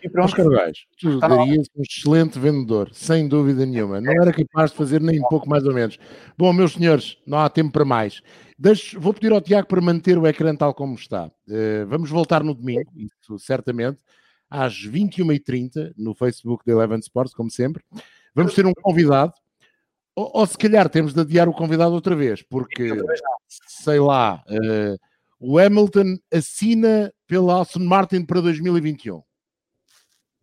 E pronto. Oscar Gás, tu tá darias um excelente vendedor, sem dúvida nenhuma. Não era capaz de fazer nem um pouco mais ou menos. Bom, meus senhores, não há tempo para mais. Deixo, vou pedir ao Tiago para manter o ecrã tal como está. Uh, vamos voltar no domingo, isso certamente, às 21h30, no Facebook da Eleven Sports, como sempre. Vamos ter um convidado, ou, ou, se calhar temos de adiar o convidado outra vez, porque, sei lá... Uh, o Hamilton assina pela Aston Martin para 2021.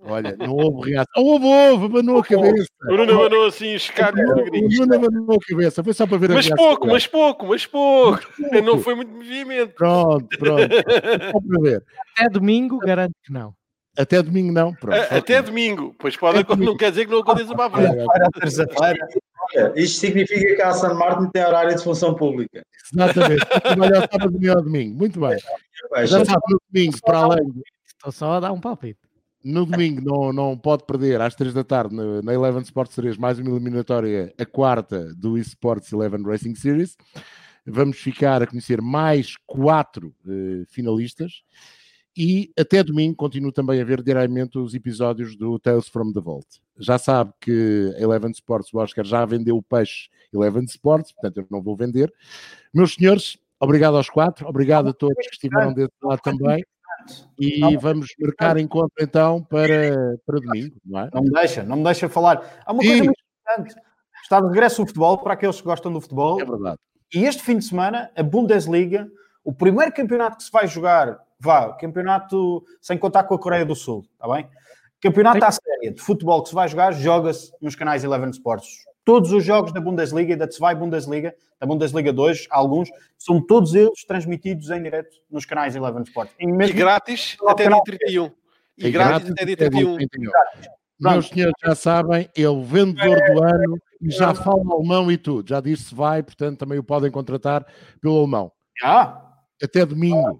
Olha, não houve reação. Houve, houve, abanou a cabeça. O Bruno abanou assim, escada O Bruno abanou a cabeça, foi só para ver mas a pouco, mas pouco, mas pouco, mas pouco. Não foi muito movimento. Pronto, pronto. *laughs* Só para ver. Até domingo, garanto que não. Até domingo não, pronto. A, até domingo, pois pode, não quer dizer que não aconteça para a frente. Olha, isto significa que a Aston Martin tem horário de função pública. Exatamente. Trabalhar sábado e domingo. Muito bem. Já sabe, no domingo, para além. Estou só a dar um palpite. No domingo não, não pode perder, às 3 da tarde, na Eleven Sports Series, mais uma eliminatória, a quarta do eSports Eleven Racing Series. Vamos ficar a conhecer mais quatro uh, finalistas. E até domingo continuo também a ver diariamente os episódios do Tales from the Vault. Já sabe que a Eleven Sports, o Oscar, já vendeu o peixe Eleven Sports, portanto eu não vou vender. Meus senhores, obrigado aos quatro, obrigado a todos que estiveram desse lado também. E vamos marcar encontro então para, para domingo, não é? Não me deixa, não me deixa falar. Há uma coisa muito importante. Está de regresso o futebol para aqueles que gostam do futebol. É verdade. E este fim de semana, a Bundesliga, o primeiro campeonato que se vai jogar vá, campeonato sem contar com a Coreia do Sul, está bem? Campeonato à série de futebol que se vai jogar, joga-se nos canais Eleven Sports. Todos os jogos da Bundesliga, da Zwei Bundesliga, da Bundesliga 2, alguns, são todos eles transmitidos em direto nos canais Eleven Sports. E, mesmo e grátis até dia 31. E, e grátis até dia 31. Meus senhores já sabem, é o vendedor do ano e já fala alemão e tudo. Já disse se vai, portanto também o podem contratar pelo alemão. Já? Até domingo.